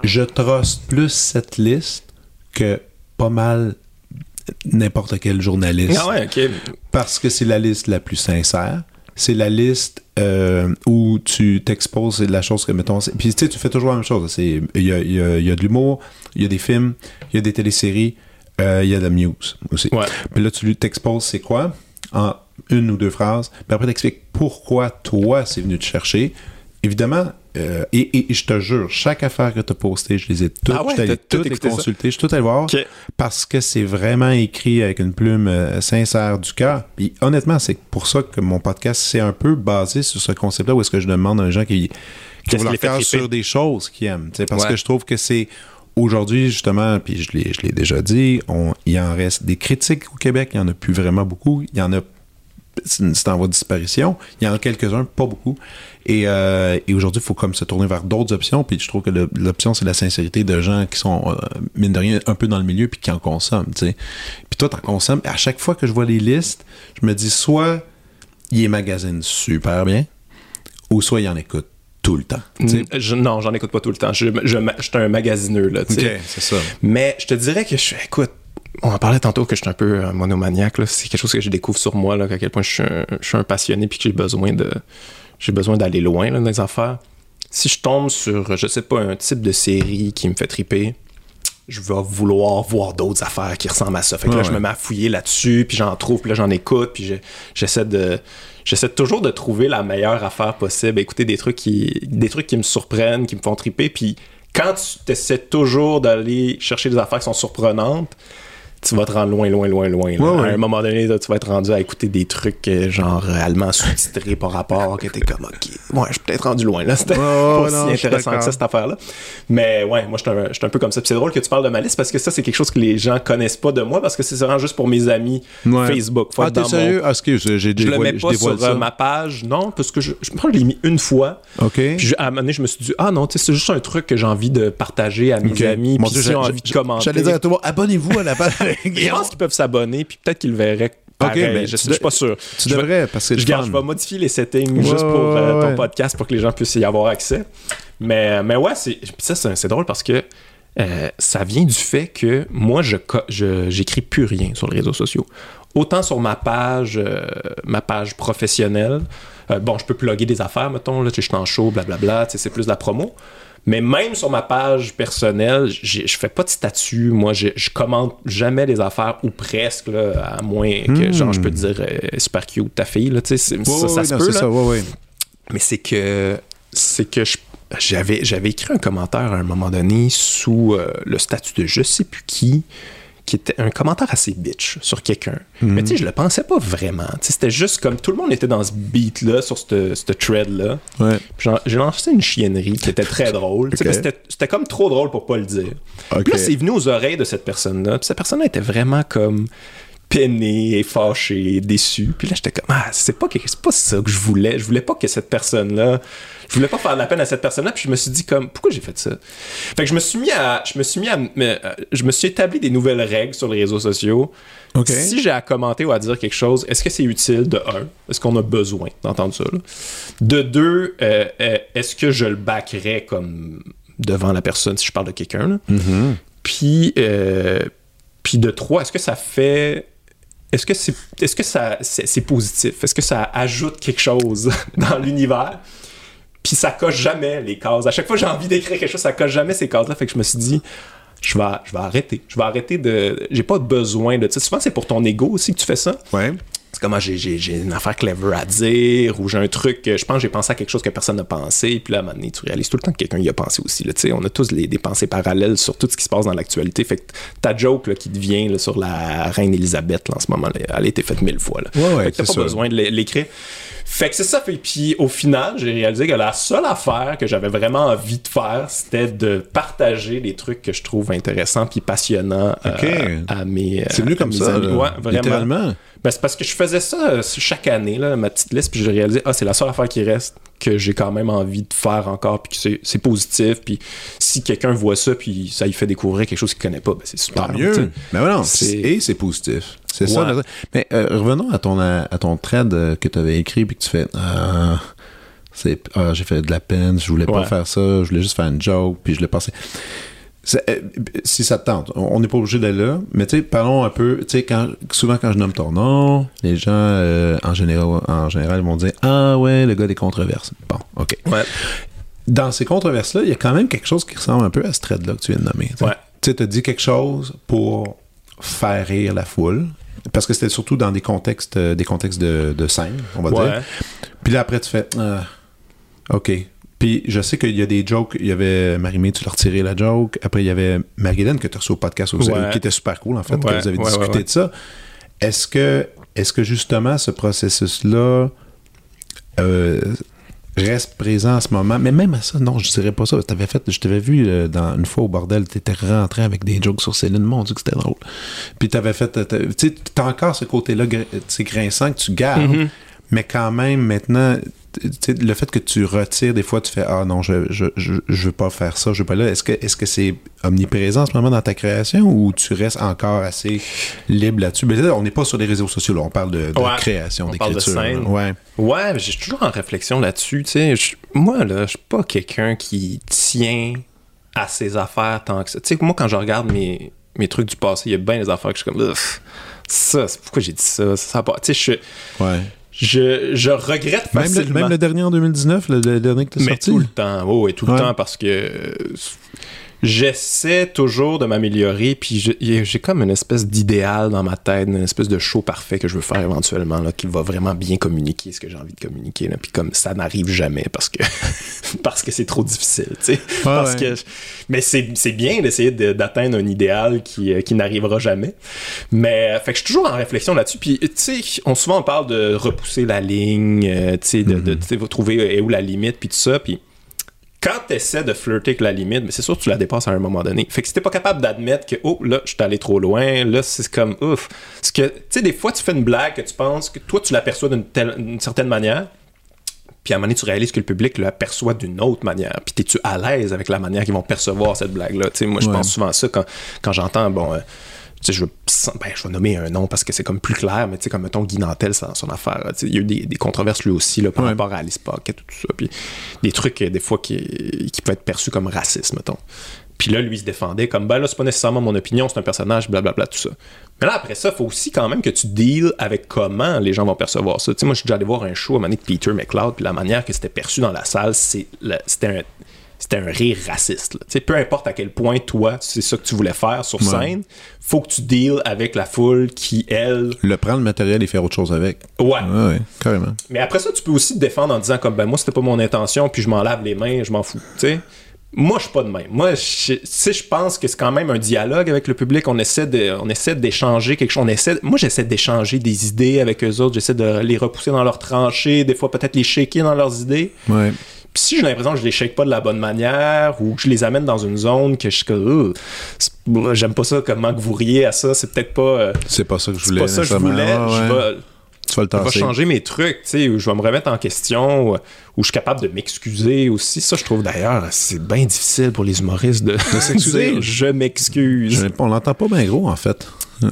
Je trosse plus cette liste que pas mal n'importe quel journaliste Ah ouais, ok. parce que c'est la liste la plus sincère. C'est la liste euh, où tu t'exposes, c'est de la chose que, mettons... Puis, tu sais, tu fais toujours la même chose. C'est- Il y a, y a- il y a de l'humour, il y a des films, il y a des téléséries, euh, il y a de la news aussi. Ouais. Puis là, tu lui t'exposes c'est quoi? En une ou deux phrases. Puis après, t'expliques pourquoi toi, c'est venu te chercher. Évidemment, euh, et, et- et je te jure, chaque affaire que tu as postée, je les ai toutes, Ah ouais, je tout toutes ça? consulter, je suis tout allé voir parce que c'est vraiment écrit avec une plume euh, sincère du cœur. Puis honnêtement, c'est pour ça que mon podcast c'est un peu basé sur ce concept-là où est-ce que je demande à un gens qui, qui vont leur triper? sur des choses qu'ils aiment. Parce Ouais. que je trouve que c'est aujourd'hui justement, puis je l'ai, je l'ai déjà dit, on, il en reste des critiques au Québec, il y en a plus vraiment beaucoup. Il y en a c'est en voie de disparition. Il y en a quelques-uns, pas beaucoup. Et, euh, et aujourd'hui, il faut comme se tourner vers d'autres options. Puis je trouve que l'option, c'est la sincérité de gens qui sont, euh, mine de rien, un peu dans le milieu puis qui en consomment. tu sais. Puis toi, tu en consommes. À chaque fois que je vois les listes, je me dis soit il est magasine super bien, ou soit il en écoute tout le temps. je- non, j'en écoute pas tout le temps. Je, je, je suis un magasineux, là, c'est ça. Mais je te dirais que je suis. Écoute, on en parlait tantôt que je suis un peu euh, monomaniaque. C'est quelque chose que je découvre sur moi, là, à quel point je suis un, je suis un passionné puis que j'ai besoin de. J'ai besoin d'aller loin là, dans les affaires. Si je tombe sur, je sais pas, un type de série qui me fait triper, je vais vouloir voir d'autres affaires qui ressemblent à ça. Fait que là, Ouais, je me mets à fouiller là-dessus, puis j'en trouve, puis là, j'en écoute, puis je- j'essaie de. J'essaie toujours de trouver la meilleure affaire possible, écouter des trucs qui, des trucs qui me surprennent, qui me font triper, puis quand tu essaies toujours d'aller chercher des affaires qui sont surprenantes, tu vas te rendre loin, loin, loin, loin. là. Ouais, ouais. À un moment donné, là, tu vas être rendu à écouter des trucs euh, genre euh, allemands sous-titrés par rapport, que t'es comme, ok, ouais, je suis peut-être rendu loin, là. C'était pas non, si intéressant que ça, cette affaire-là. Mais ouais, moi, je suis un, peu comme ça. Puis c'est drôle que tu parles de ma liste parce que ça, c'est quelque chose que les gens connaissent pas de moi parce que c'est vraiment juste pour mes amis Ouais. Facebook. Faut Ah, t'es dans mon- sérieux? Ah, excuse, j'ai Je le dévoilé- mets pas sur euh, ça. ma page, non, parce que je, je pense que je l'ai mis une fois. OK. Puis à un moment donné, je me suis dit, ah non, tu sais, c'est juste un truc que j'ai envie de partager à mes amis. Mon Puis Dieu, s'ils ont j'a- envie de commenter. J'allais dire à tout le monde, abonnez-vous à la page. Je pense qu'ils peuvent s'abonner, puis peut-être qu'ils le verraient pareil. ben, je, suis pas sûr. Tu Je vais- devrais, parce que Je, garde, je vais modifier les settings Ouais, juste pour euh, ton ouais. podcast pour que les gens puissent y avoir accès. Mais, mais ouais, c'est, ça, c'est, drôle parce que euh, ça vient du fait que moi, je, j'écris plus rien sur les réseaux sociaux. Autant sur ma page, euh, ma page professionnelle. bon, je peux plugger des affaires, mettons, là, je suis en show, blablabla, c'est plus de la promo. Mais même sur ma page personnelle, je fais pas de statut. Moi, je, commente jamais les affaires ou presque, là, à moins que, Hmm. genre, je peux te dire euh, super cute ta fille, là, Ouais, ça, ça se non, peut, là. ça, ouais. Mais c'est que c'est que je- j'avais j'avais écrit un commentaire à un moment donné sous euh, le statut de je sais plus qui qui était un commentaire assez bitch sur quelqu'un. Mhm. Mais tu sais, je le pensais pas vraiment. C'était juste comme tout le monde était dans ce beat-là, sur ce thread-là. Ouais. J'ai lancé une chiennerie qui était très drôle. C'était comme trop drôle pour pas le dire. Puis là, c'est venu aux oreilles de cette personne-là. Puis cette personne-là était vraiment comme peinée et fâchée, déçue. Puis là, j'étais comme, ah, c'est pas, que- pas ça que je voulais. Je voulais pas que cette personne-là. Je voulais pas faire de la peine à cette personne-là. Puis je me suis dit, comme, pourquoi j'ai fait ça? Fait que je me suis mis à. Je me suis mis à. à- Je me suis établi des nouvelles règles sur les réseaux sociaux. Si j'ai à commenter ou à dire quelque chose, est-ce que c'est utile de un? Est-ce qu'on a besoin d'entendre ça? là? De deux, euh, euh, est-ce que je le backerais comme devant la personne si je parle de quelqu'un? Mhm. Puis, euh, puis de trois, est-ce que ça fait. Est-ce que c'est est-ce que ça c'est, c'est positif? Est-ce que ça ajoute quelque chose dans l'univers? Puis ça coche jamais les cases. À chaque fois que j'ai envie d'écrire quelque chose, ça coche jamais ces cases-là. Fait que je me suis dit, je vais, je vais arrêter. Je vais arrêter de. J'ai pas besoin de. Tu sais, souvent, c'est pour ton ego aussi que tu fais ça. Ouais. C'est comme j'ai, j'ai, une affaire clever à dire ou j'ai un truc je pense que j'ai pensé à quelque chose que personne n'a pensé puis là à un moment donné tu réalises tout le temps que quelqu'un y a pensé aussi là, tu sais on a tous les, des pensées parallèles sur tout ce qui se passe dans l'actualité fait que ta joke là, qui te vient là, sur la reine Elisabeth là, en ce moment là, elle a été faite mille fois là. Ouais, ouais, fait que t'as pas ça. besoin de l'é- l'écrire fait que c'est ça fait puis au final j'ai réalisé que la seule affaire que j'avais vraiment envie de faire c'était de partager des trucs que je trouve intéressants puis passionnants euh, Ok. à mes C'est venu à comme ça, amis. là. ouais vraiment littéralement. ben, c'est parce que je faisais ça euh, chaque année, là, ma petite liste, puis j'ai réalisé, ah, c'est la seule affaire qui reste que j'ai quand même envie de faire encore, puis que c'est- c'est positif, puis si quelqu'un voit ça, puis ça lui fait découvrir quelque chose qu'il connaît pas, ben c'est super. Tant mieux. Mais voilà, C'est- et c'est positif. C'est ça. Mais euh, revenons à ton, à, à ton thread euh, que tu avais écrit puis que tu fais. Ah, c'est, ah, j'ai fait de la peine, je voulais pas faire ça, je voulais juste faire une joke, puis je l'ai passé. Euh, si ça te tente, on n'est pas obligé d'aller là, mais tu sais, parlons un peu. Tu sais, quand, souvent quand je nomme ton nom, les gens euh, en, général, en général vont dire Ah ouais, le gars des controverses. Bon, ok. Ouais. Dans ces controverses-là, il y a quand même quelque chose qui ressemble un peu à ce thread-là que tu viens de nommer. Tu sais, tu as dit quelque chose pour faire rire la foule. Parce que c'était surtout dans des contextes, euh, des contextes de, de scène, on va Ouais. dire. Puis là, après, tu fais Ah, OK. Puis je sais qu'il y a des jokes. Il y avait Marimé, tu l'as retiré la joke. Après, il y avait Marie-Hélène que tu as reçu au podcast aussi, Ouais. qui était super cool, en fait, que Ouais, vous avez discuté de ça. Est-ce que, est-ce que justement ce processus-là euh, reste présent en ce moment? Mais même à ça, non, je dirais pas ça. T'avais fait, je t'avais vu euh, dans, une fois au bordel, tu étais rentré avec des jokes sur Céline. Mon Dieu, que c'était drôle. Puis t'avais fait, t'as- tu sais, t'as encore ce côté-là tu sais, grinçant que tu gardes, Mhm. mais quand même, maintenant, le fait que tu retires, des fois, tu fais Ah non, je, je, je, je veux pas faire ça, je veux pas là. Est-ce que c'est omniprésent en ce moment dans ta création ou tu restes encore assez libre là-dessus? Mais là, on n'est pas sur les réseaux sociaux, là. on parle de, de Ouais. création, On parle de d'écriture. Ouais. Ouais, j'ai toujours en réflexion là-dessus. Je- moi, là, je suis pas quelqu'un qui tient à ses affaires tant que ça. Tu sais, moi, quand je regarde mes, mes trucs du passé, il y a bien des affaires que je suis comme, ça, c'est pourquoi j'ai dit ça? ça, a pas- Tu sais, ouais. Je, je, regrette Même le, facilement. même le dernier en 2019, le, le dernier que tu sorti? tout le temps, oui, oui, tout le Ouais. temps, parce que euh, j'essaie toujours de m'améliorer, puis j'ai comme une espèce d'idéal dans ma tête, une espèce de show parfait que je veux faire éventuellement, là, qui va vraiment bien communiquer ce que j'ai envie de communiquer, là, puis comme ça n'arrive jamais parce que parce que c'est trop difficile, tu sais, parce ouais. que mais c'est c'est bien d'essayer de- d'atteindre un idéal qui, euh, qui n'arrivera jamais, mais euh, fait que je suis toujours en réflexion là-dessus, puis tu sais, on souvent on parle de repousser la ligne, euh, tu sais, de, de tu sais, vous trouver où la limite, puis tout ça, puis quand tu essaies de flirter avec la limite, mais c'est sûr que tu la dépasses à un moment donné. Fait que si t'es pas capable d'admettre que, oh, là, je suis allé trop loin, là, c'est comme, ouf. Parce que, tu sais, des fois, tu fais une blague que tu penses que toi, tu l'aperçois d'une telle- certaine manière, puis à un moment donné, tu réalises que le public la perçoit d'une autre manière. Puis t'es-tu à l'aise avec la manière qu'ils vont percevoir cette blague-là? Tu sais, moi, je Ouais. pense souvent à ça quand, quand j'entends, bon, euh, tu sais, je, veux- ben, je vais nommer un nom parce que c'est comme plus clair, mais tu sais, comme mettons Guy Nantel, c'est dans son affaire. tu sais, Il y a eu des, des controverses lui aussi là, par Ouais. rapport à Alice Pocket et tout ça. Puis des trucs, euh, des fois, qui, qui peuvent être perçus comme racistes, mettons. Puis là, lui, il se défendait comme, ben là, c'est pas nécessairement mon opinion, c'est un personnage, blablabla, tout ça. Mais là, après ça, il faut aussi quand même que tu deals avec comment les gens vont percevoir ça. Tu sais, moi, je suis déjà allé voir un show à de Peter McLeod, puis la manière que c'était perçu dans la salle, c'est le- c'était un c'était un rire raciste. là. Peu importe à quel point toi, c'est ça que tu voulais faire sur Ouais. scène, faut que tu deals avec la foule qui, elle... Le prendre le matériel et faire autre chose avec. Ouais. Ouais, ouais, carrément. Mais après ça, tu peux aussi te défendre en disant comme, ben moi, c'était pas mon intention, puis je m'en lave les mains, je m'en fous. Tu sais? Moi, je suis pas de même. Moi, je, sais, je pense que c'est quand même un dialogue avec le public. On essaie de, on essaie d'échanger quelque chose. On essaie, moi, j'essaie d'échanger des idées avec eux autres. J'essaie de les repousser dans leurs tranchées, des fois peut-être les shaker dans leurs idées. Ouais. Puis si j'ai l'impression que je les shake pas de la bonne manière ou que je les amène dans une zone que je suis comme, c'est- j'aime pas ça, comment que vous riez à ça, c'est peut-être pas, euh, C'est pas ça que je c'est voulais. pas ça que je voulais. Ouais, Je vais, Tu vas le je vais tasser. changer mes trucs, tu sais, où je vais me remettre en question, où je suis capable de m'excuser aussi. Ça, je trouve d'ailleurs, c'est bien difficile pour les humoristes de, de s'excuser. je m'excuse. Je- On l'entend pas bien gros, en fait.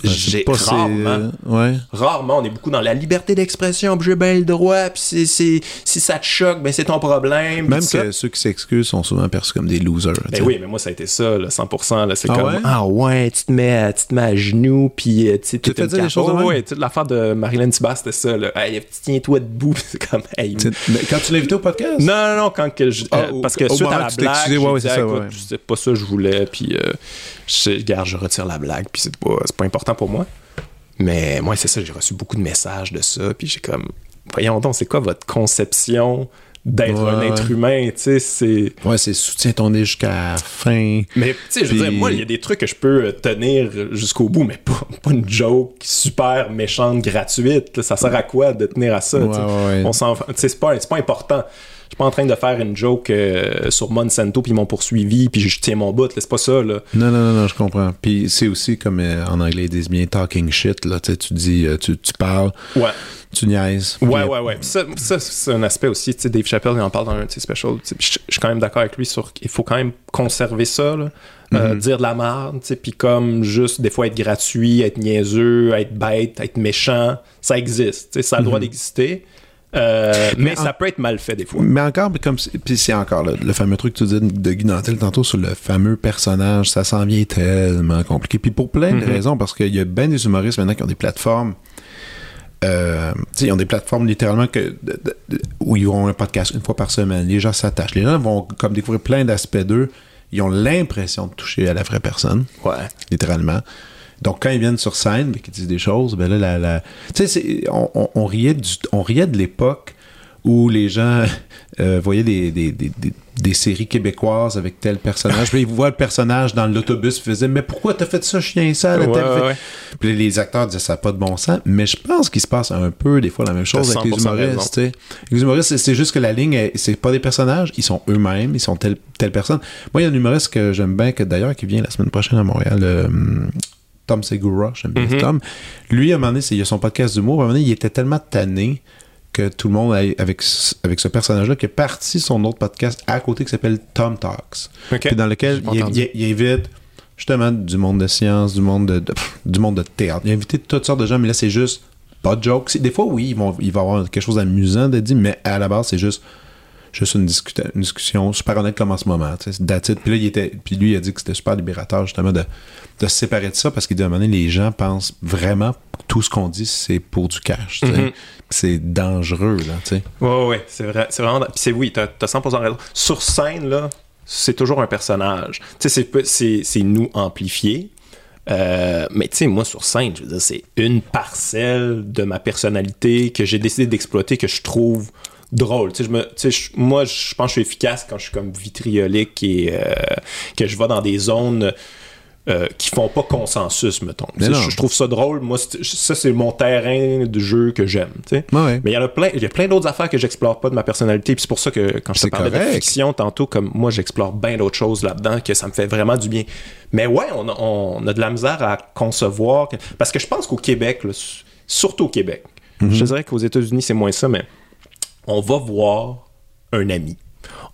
J'ai rarement. Ouais. Rarement, on est beaucoup dans la liberté d'expression, j'ai bien le droit, puis si ça te choque, ben c'est ton problème. Même ça. que ceux qui s'excusent sont souvent perçus comme des losers. Ben oui, mais moi, ça a été ça, là, 100%. Là, c'est Ah comme, ouais? ah ouais, tu te mets, à- tu te mets à genoux, puis euh, tu te fais dire des choses Oh, ouais, l'affaire de Marilyn Thibas, c'était ça, là. Hey, tiens-toi debout, c'est comme, hey. Mais Quand tu l'as invité au podcast? Non, non, non, quand que je, euh, au- parce que suite à la blague, ouais, c'est pas ça que je voulais, puis euh, je, regarde, je retire la blague, puis c'est pas, c'est pas important pour moi. Mais moi, c'est ça, j'ai reçu beaucoup de messages de ça, puis j'ai comme, voyons donc, c'est quoi votre conception d'être Ouais, un être humain, tu sais, c'est... Ouais, c'est soutien ton nez jusqu'à la fin. Mais, tu sais, je veux Puis- dire, moi, il y a des trucs que je peux euh, tenir jusqu'au bout, mais pas, pas une joke super méchante, gratuite. Ça sert à quoi de tenir à ça? Ouais, ouais. On s'en... tu sais, c'est pas, c'est pas important. Je suis pas en train de faire une joke euh, sur Monsanto, puis ils m'ont poursuivi, puis je tiens mon bout. C'est pas ça, là. Non, non, non, non, je comprends. Puis c'est aussi comme euh, en anglais ils disent bien talking shit, là. Tu dis, euh, tu, tu parles, Ouais. tu niaises. Ouais, ouais, ouais. Ça, ça, c'est un aspect aussi. Tu sais, Dave Chappelle, il en parle dans un. Tu sais, Je suis quand même d'accord avec lui sur qu'il faut quand même conserver ça. Là. Euh, dire de la merde, puis comme juste des fois être gratuit, être niaiseux, être bête, être méchant, ça existe. Ça a le droit d'exister. Euh, mais en- ça peut être mal fait des fois. Mais encore, comme puis c'est encore là, le fameux truc que tu dis de Guy Nantel tantôt sur le fameux personnage, ça s'en vient tellement compliqué. Puis pour plein de Mhm. raisons, parce qu'il y a bien des humoristes maintenant qui ont des plateformes. Euh, tu sais, ils ont des plateformes littéralement que, de- de- de- où ils ont un podcast une fois par semaine. Les gens s'attachent. Les gens vont comme découvrir plein d'aspects d'eux. Ils ont l'impression de toucher à la vraie personne Ouais. littéralement. Donc, quand ils viennent sur scène et qu'ils disent des choses, ben là, la, la- tu sais, on, on- on riait du- on riait de l'époque où les gens euh, voyaient des, des, des- des- des séries québécoises avec tel personnage. Puis ils voient le personnage dans l'autobus, ils faisaient Mais pourquoi t'as fait ça, chien sale? Ouais, ouais. Puis les acteurs disaient Ça n'a pas de bon sens. Mais je pense qu'il se passe un peu, des fois, la même chose avec les 100% raison. humoristes. Les humoristes, c'est- juste que la ligne, est- c'est pas des personnages, ils sont eux-mêmes, ils sont telle, telle personne. Moi, il y a un humoriste que j'aime bien, que d'ailleurs, qui vient la semaine prochaine à Montréal, euh, Tom Segura, j'aime bien Mhm. Tom. Lui, à un moment donné, c'est- il a son podcast d'humour, à un moment donné, il était tellement tanné que tout le monde, avec, ce- avec ce personnage-là, qui est parti son autre podcast à côté qui s'appelle Tom Talks. Dans lequel il, entendu. il- il invite justement du monde de sciences, du monde de, de- pff, du monde de théâtre. Il a invité toutes sortes de gens, mais là, c'est juste pas de joke. C'est- Des fois, oui, ils vont, il va y avoir quelque chose d'amusant de dire, mais à la base, c'est juste juste une, discuta- une discussion super honnête comme en ce moment. Puis là, il était, puis lui, il a dit que c'était super libérateur justement de, de se séparer de ça parce qu'il dit à un moment donné, les gens pensent vraiment que tout ce qu'on dit, c'est pour du cash. Mhm. C'est dangereux, là, tu sais. Ouais, ouais, c'est vrai. C'est vraiment. Puis c'est oui, t'as as 100% raison. Sur scène, là, c'est toujours un personnage. Tu sais, c'est peu- c'est c'est nous amplifiés. Euh, mais tu sais, moi, sur scène, je veux dire, c'est une parcelle de ma personnalité que j'ai décidé d'exploiter, que je trouve drôle. Tu sais, je me, tu sais, je- moi, je pense que je suis efficace quand je suis comme vitriolique et euh, que je vais dans des zones euh, qui font pas consensus, mettons. Tu sais, je, je trouve ça drôle. Moi, ça, c'est mon terrain de jeu que j'aime. Ouais, ouais. Mais il y en a plein, il y a plein d'autres affaires que j'explore pas de ma personnalité. Puis c'est pour ça que quand je te parlais de correct. fiction tantôt, comme moi, j'explore bien d'autres choses là-dedans, que ça me fait vraiment du bien. Mais ouais, on a, on a de la misère à concevoir. que- Parce que je pense qu'au Québec, là, surtout au Québec, Mhm. je dirais qu'aux États-Unis, c'est moins ça, mais on va voir un ami.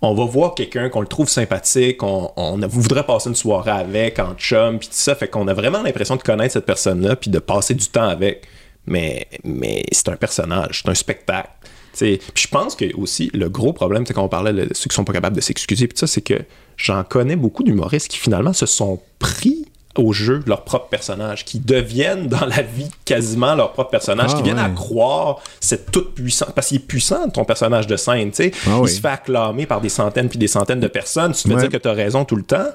on va voir quelqu'un qu'on le trouve sympathique, on, voudrait passer une soirée avec, en chum, puis tout ça, fait qu'on a vraiment l'impression de connaître cette personne-là, puis de passer du temps avec. Mais, mais c'est un personnage, c'est un spectacle. Puis je pense que aussi, le gros problème, c'est quand on parlait de ceux qui sont pas capables de s'excuser, puis ça, c'est que j'en connais beaucoup d'humoristes qui finalement se sont pris au jeu leur propre personnage, qui deviennent dans la vie quasiment leur propre personnage, qui ah, viennent à croire cette toute puissance, parce qu'il est puissant ton personnage de scène, tu sais, ah, il se fait acclamer par des centaines puis des centaines de personnes, tu te fais dire que tu as raison tout le temps,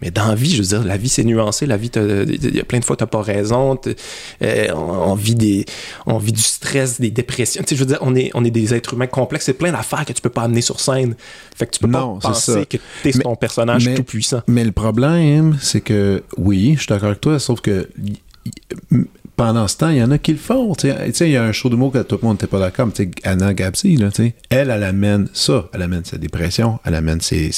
mais dans la vie, je veux dire, la vie c'est nuancé. La vie, il y a plein de fois t'as pas raison. Euh, on, vit des, on vit du stress, des dépressions. Tu sais, je veux dire, on est, on est des êtres humains complexes. C'est plein d'affaires que tu peux pas amener sur scène. Fait que tu peux pas penser que t'es ton personnage tout puissant. Mais le problème, c'est que oui, je suis d'accord avec toi, sauf que pendant ce temps, il y en a qui le font. Tu sais, il y a un show de mots que tout le monde n'était pas d'accord. Mais Anna Gabsy, là, elle, elle amène ça. Elle amène sa dépression. Elle amène ses,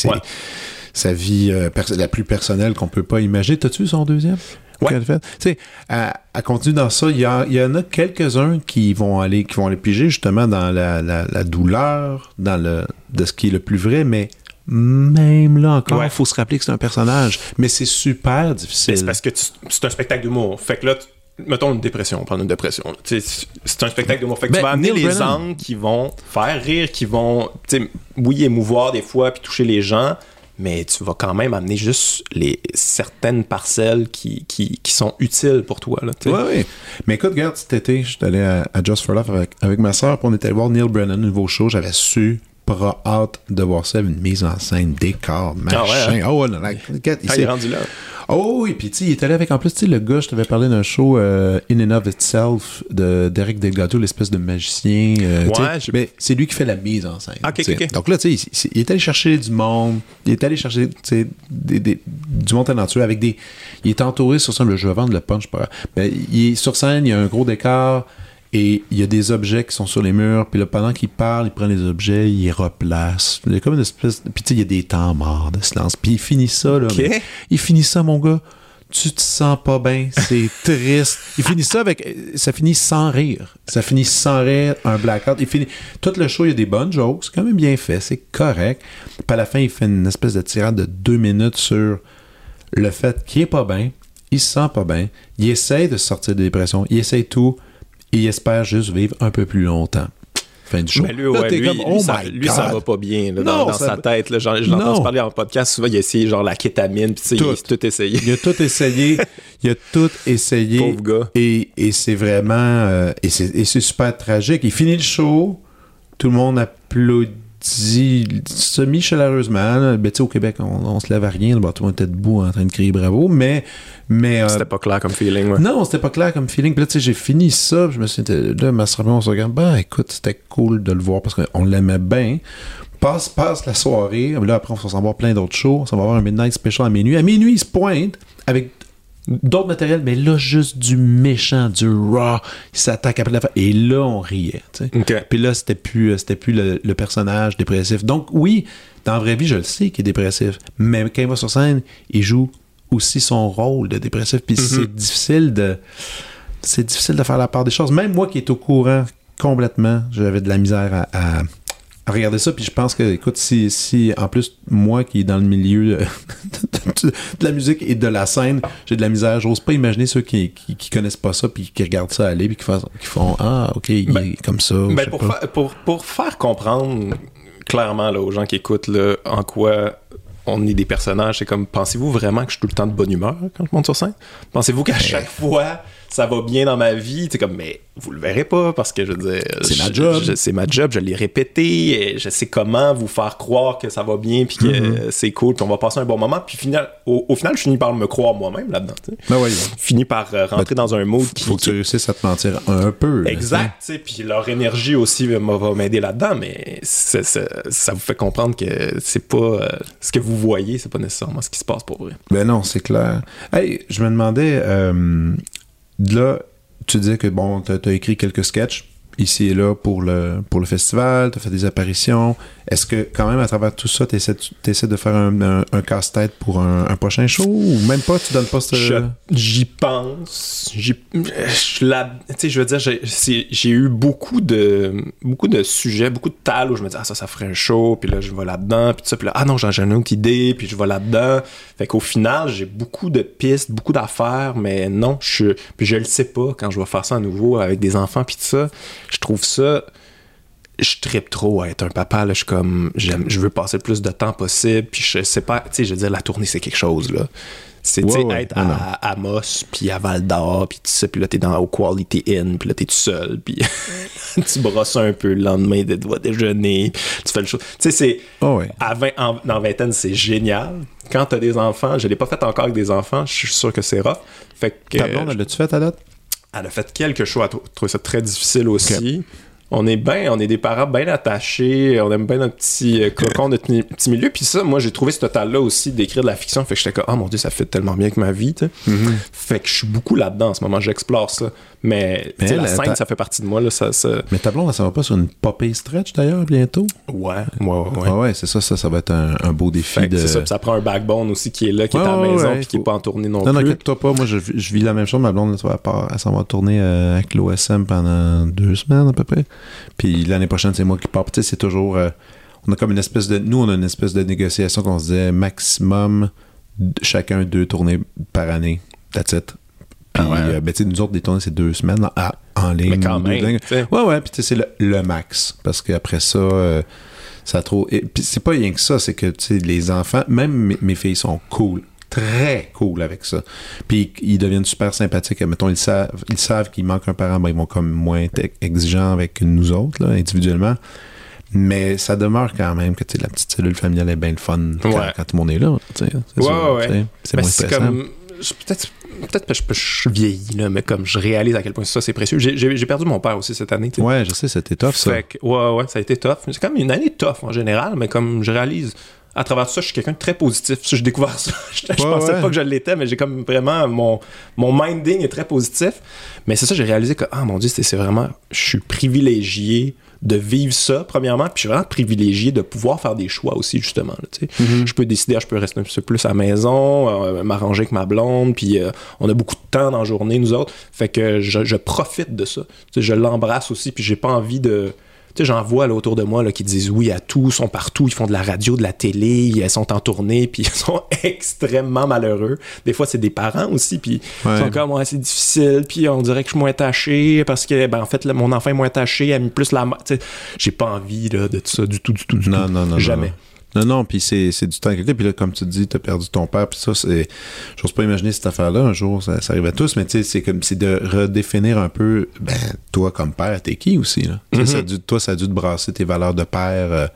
sa vie euh, la plus personnelle qu'on peut pas imaginer. T'as-tu son deuxième? Ouais. Tu sais, à, continuer dans ça, il y, en a quelques-uns qui vont aller qui vont aller piger justement dans la, douleur, dans le de ce qui est le plus vrai, mais même là encore, il faut se rappeler que c'est un personnage. Mais c'est super difficile. C'est parce que c'est un spectacle d'humour. Fait que là, mettons une dépression, on prend une dépression. C'est un spectacle d'humour. Fait que tu ben, vas amener les angles qui vont faire rire, qui vont, oui, émouvoir des fois, puis toucher les gens, mais tu vas quand même amener juste les certaines parcelles qui, qui, qui sont utiles pour toi. Là, oui, oui. Mais écoute, regarde, cet été, j'étais allé à, Just for Love avec, avec ma soeur, puis on était allé voir Neil Brennan, nouveau show. J'avais su pas hâte de voir ça, une mise en scène, décor, machin. Ah ouais, hein? oh, non, ah, il s'est rendu là. Oh oui, puis tu il est allé avec en plus, tu le gars, je t'avais parlé d'un show euh, In and of Itself de d'Eric Delgado, l'espèce de magicien. Euh, ouais, mais c'est lui qui fait la mise en scène. Donc là, tu sais, il, est allé chercher du monde, il est allé chercher des, des, du monde talentueux avec des. Il est entouré sur scène, je vais vendre le punch, pas. Mais il est sur scène, il y a un gros décor. Et il y a des objets qui sont sur les murs, puis là, pendant qu'il parle, il prend les objets, il les replace. Il y a comme une espèce. Puis tu sais, il y a des temps morts de silence. Puis il finit ça, là. Il finit ça, mon gars. Tu te sens pas bien, c'est triste. Il finit ça avec. Ça finit sans rire. Ça finit sans rire, un blackout. Il finit. Tout le show, il y a des bonnes jokes, c'est quand même bien fait, c'est correct. Puis à la fin, il fait une espèce de tirade de deux minutes sur le fait qu'il est pas bien, il se sent pas bien, il essaye de sortir de dépression, il essaye tout il espère juste vivre un peu plus longtemps. Fin du show. Mais lui, ouais, lui, comme, oh ça, lui ça, va pas bien là, dans, sa tête. Là, genre, je l'entends parler en podcast, souvent il a essayé genre la kétamine, puis il a tout essayé. Il a tout essayé. il a tout essayé. Pauvre gars. Et, et c'est vraiment... Euh, et c'est super tragique. Il finit le show, tout le monde applaudit dit semi-chaleureusement. Ben, au Québec, on, se lève à rien. Tout le monde était debout en train de crier bravo, mais. mais euh, c'était pas clair comme feeling, ouais. Non, c'était pas clair comme feeling. Puis là, tu sais, j'ai fini ça. Je me suis dit, là, ma on se regarde. Ben, écoute, c'était cool de le voir parce qu'on l'aimait bien. Passe, passe la soirée. Là, après, on va s'en voir plein d'autres shows. Ça va avoir un Midnight Special à minuit. À minuit, il se pointe avec d'autres matériels, mais là, juste du méchant, du raw. Il s'attaque après la fin. Et là, on riait. Puis là, c'était plus, euh, c'était plus le, personnage dépressif. Donc, oui, dans la vraie vie, je le sais qu'il est dépressif. Mais quand il va sur scène, il joue aussi son rôle de dépressif. Puis mm-hmm. c'est difficile de. C'est difficile de faire la part des choses. Même moi qui est au courant complètement, j'avais de la misère à Regardez ça, puis je pense que, écoute, si, si en plus, moi qui est dans le milieu de, la musique et de la scène, j'ai de la misère, j'ose pas imaginer ceux qui, qui, connaissent pas ça, puis qui regardent ça aller, puis qui, font, Ah, ok, il ben, est comme ça. Ben pour, pour, pour, faire comprendre clairement là, aux gens qui écoutent là, en quoi on est des personnages, c'est comme, pensez-vous vraiment que je suis tout le temps de bonne humeur quand je monte sur scène? Pensez-vous qu'à ben, chaque fois ça va bien dans ma vie. Tu comme, mais vous le verrez pas parce que je veux dire. C'est ma job. C'est ma job, je l'ai répété et je sais comment vous faire croire que ça va bien puis que mm-hmm. c'est cool puis on va passer un bon moment. Puis final, au, final, je finis par me croire moi-même là-dedans. Ben Finis par euh, rentrer ben, dans un mood qui. Faut que tu réussisses à te mentir un peu. Exact. Tu sais, puis leur énergie aussi va m'aider là-dedans, mais ça vous fait comprendre que c'est pas. Euh, ce que vous voyez, c'est pas nécessairement ce qui se passe pour vrai. Ben non, c'est clair. Hey, je me demandais. Euh, là, tu disais que bon, tu as, écrit quelques sketchs ici et là pour le, pour le festival, tu as fait des apparitions. Est-ce que, quand même, à travers tout ça, tu essaies, de faire un, casse-tête pour un, prochain show? Ou même pas, tu donnes pas ce. J'y pense. J'y. Sais, je veux dire, j'ai eu beaucoup de, beaucoup de sujets, beaucoup de tal où je me dis, ah, ça, ça ferait un show, puis là, je vais là-dedans, puis tout ça, puis là, ah non, j'ai une autre idée, puis je vais là-dedans. Fait qu'au final, j'ai beaucoup de pistes, beaucoup d'affaires, mais non, je. Puis je le sais pas quand je vais faire ça à nouveau avec des enfants, puis tout ça. Je trouve ça je tripe trop à être un papa. Là, je suis comme, je veux passer le plus de temps possible. Puis je sais pas, tu sais, je veux dire, la tournée, c'est quelque chose, là. C'est être à, Amos, puis à Val d'Or, puis tout ça, puis là, t'es dans au Quality Inn, puis là, t'es tout seul, puis tu brosses un peu le lendemain de doigts déjeuner, tu fais le show. Tu sais, c'est. Oh à 20, en, dans vingtaine, c'est génial. Quand t'as des enfants, je l'ai pas fait encore avec des enfants, je suis sûr que c'est rough. Fait que. Ta blonde, l'as-tu fait à date? Elle a fait quelques shows, elle a trouvé ça très difficile aussi on est bien, on est des parents bien attachés, on aime bien notre petit euh, cocon, notre petit milieu. Puis ça, moi, j'ai trouvé ce total-là aussi d'écrire de la fiction. Fait que j'étais comme, oh mon dieu, ça fait tellement bien avec ma vie. Mm-hmm. Fait que je suis beaucoup là-dedans en ce moment, j'explore ça. Mais, la scène, ça fait partie de moi. Là, ça, Mais ta blonde, ça va pas sur une popée stretch d'ailleurs bientôt? Ouais, ouais, ouais. ouais, c'est ça, ça, ça va être un, beau défi. De... Ça, ça prend un backbone aussi qui est là, qui est à la maison, puis qui n'est pas en tournée non, plus. Non, inquiète-toi pas, moi je, vis la même chose. Ma blonde, elle s'en va tourner euh, avec l'OSM pendant deux semaines à peu près. Puis l'année prochaine, c'est moi qui pars. Tu sais, c'est toujours. Euh, on a comme une espèce de. Nous, on a une espèce de négociation qu'on se disait maximum chacun deux tournées par année. That's it. Puis, ah euh, ben, nous autres, des tournées, c'est deux semaines en ligne. Mais quand même. Ouais, ouais, puis c'est le, max. Parce qu'après ça, euh, ça trop. Et, puis c'est pas rien que ça, c'est que les enfants, même mes, filles sont cool. Très cool avec ça. Puis ils deviennent super sympathiques. Mettons, ils savent, ils savent qu'il manque un parent, ben, ils vont comme moins être exigeants avec nous autres, là, individuellement. Mais ça demeure quand même que la petite cellule familiale est bien le fun quand, tout le monde est là. C'est ouais, ouais. C'est moins stressant. Peut-être peut-être que je, je, vieillis, là, mais comme je réalise à quel point ça c'est précieux. J'ai perdu mon père aussi cette année. Ouais, je sais, c'était tough ça. ouais, ouais, ça a été tough. C'est comme une année tough en général, mais comme je réalise à travers tout ça, je suis quelqu'un de très positif. Si je découvert ça, je, pensais pas que je l'étais, mais j'ai comme vraiment mon, mon minding est très positif. Mais c'est ça, j'ai réalisé que, ah mon dieu, c'est vraiment, je suis privilégié de vivre ça, premièrement, puis je suis vraiment privilégié de pouvoir faire des choix aussi, justement. Mm-hmm. Je peux décider, ah, je peux rester un peu plus à la maison, euh, m'arranger avec ma blonde, puis euh, on a beaucoup de temps dans la journée, nous autres. Fait que je, profite de ça. je l'embrasse aussi, puis j'ai pas envie de tu sais, j'en vois là, autour de moi là, qui disent oui à tout, sont partout, ils font de la radio, de la télé, ils sont en tournée, puis ils sont extrêmement malheureux. Des fois, c'est des parents aussi, puis ils sont comme, ouais, c'est difficile, puis on dirait que je suis moins attaché parce que, ben, en fait, mon enfant est moins attaché, elle a mis plus la. Tu sais, j'ai pas envie là, de ça du tout, du tout, du non, tout. Non, non, Jamais. Non, non, puis c'est, du temps qualité. Puis là, comme tu dis, t'as perdu ton père, puis ça, c'est. J'ose pas imaginer cette affaire-là, un jour, ça, arrive à tous, mais tu sais, c'est comme c'est de redéfinir un peu, ben, toi comme père, t'es qui aussi, là? ça mm-hmm. toi, ça a dû te brasser tes valeurs de père euh,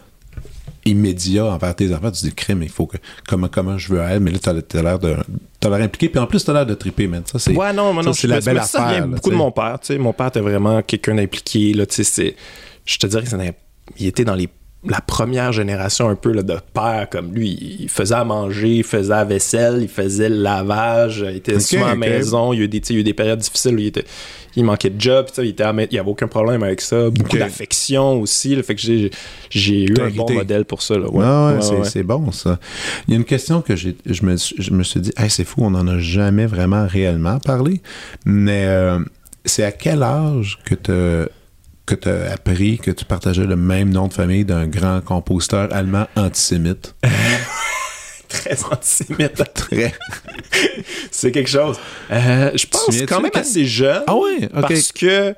immédiat envers tes enfants. Tu te dis, crime, il faut que. Comment, comment je veux être, mais là, t'as, as l'air de. T'as l'air impliqué, puis en plus, t'as l'air de triper, man. Ça, c'est. Ouais, non, non, c'est la belle affaire. Ça vient beaucoup de mon père, tu sais. Mon père était vraiment quelqu'un d'impliqué, là, tu sais, Je te dirais que il était dans les la première génération un peu là, de père comme lui. Il faisait à manger, il faisait la vaisselle, il faisait le lavage, il était souvent à la maison. Il y, a eu des, il y a eu des périodes difficiles où il, était, il manquait de job, il, était il n'y avait aucun problème avec ça. Beaucoup d'affection aussi. Le fait que j'ai, j'ai eu un bon modèle pour ça. Là. Ouais, ouais, c'est, bon ça. Il y a une question que j'ai, je, me, je me suis dit, c'est fou, on n'en a jamais vraiment réellement parlé. Mais euh, c'est à quel âge que tu que tu as appris que tu partageais le même nom de famille d'un grand compositeur allemand antisémite? Très antisémite. Très. c'est quelque chose. Euh, je pense quand même assez jeune. Ah oui? Parce que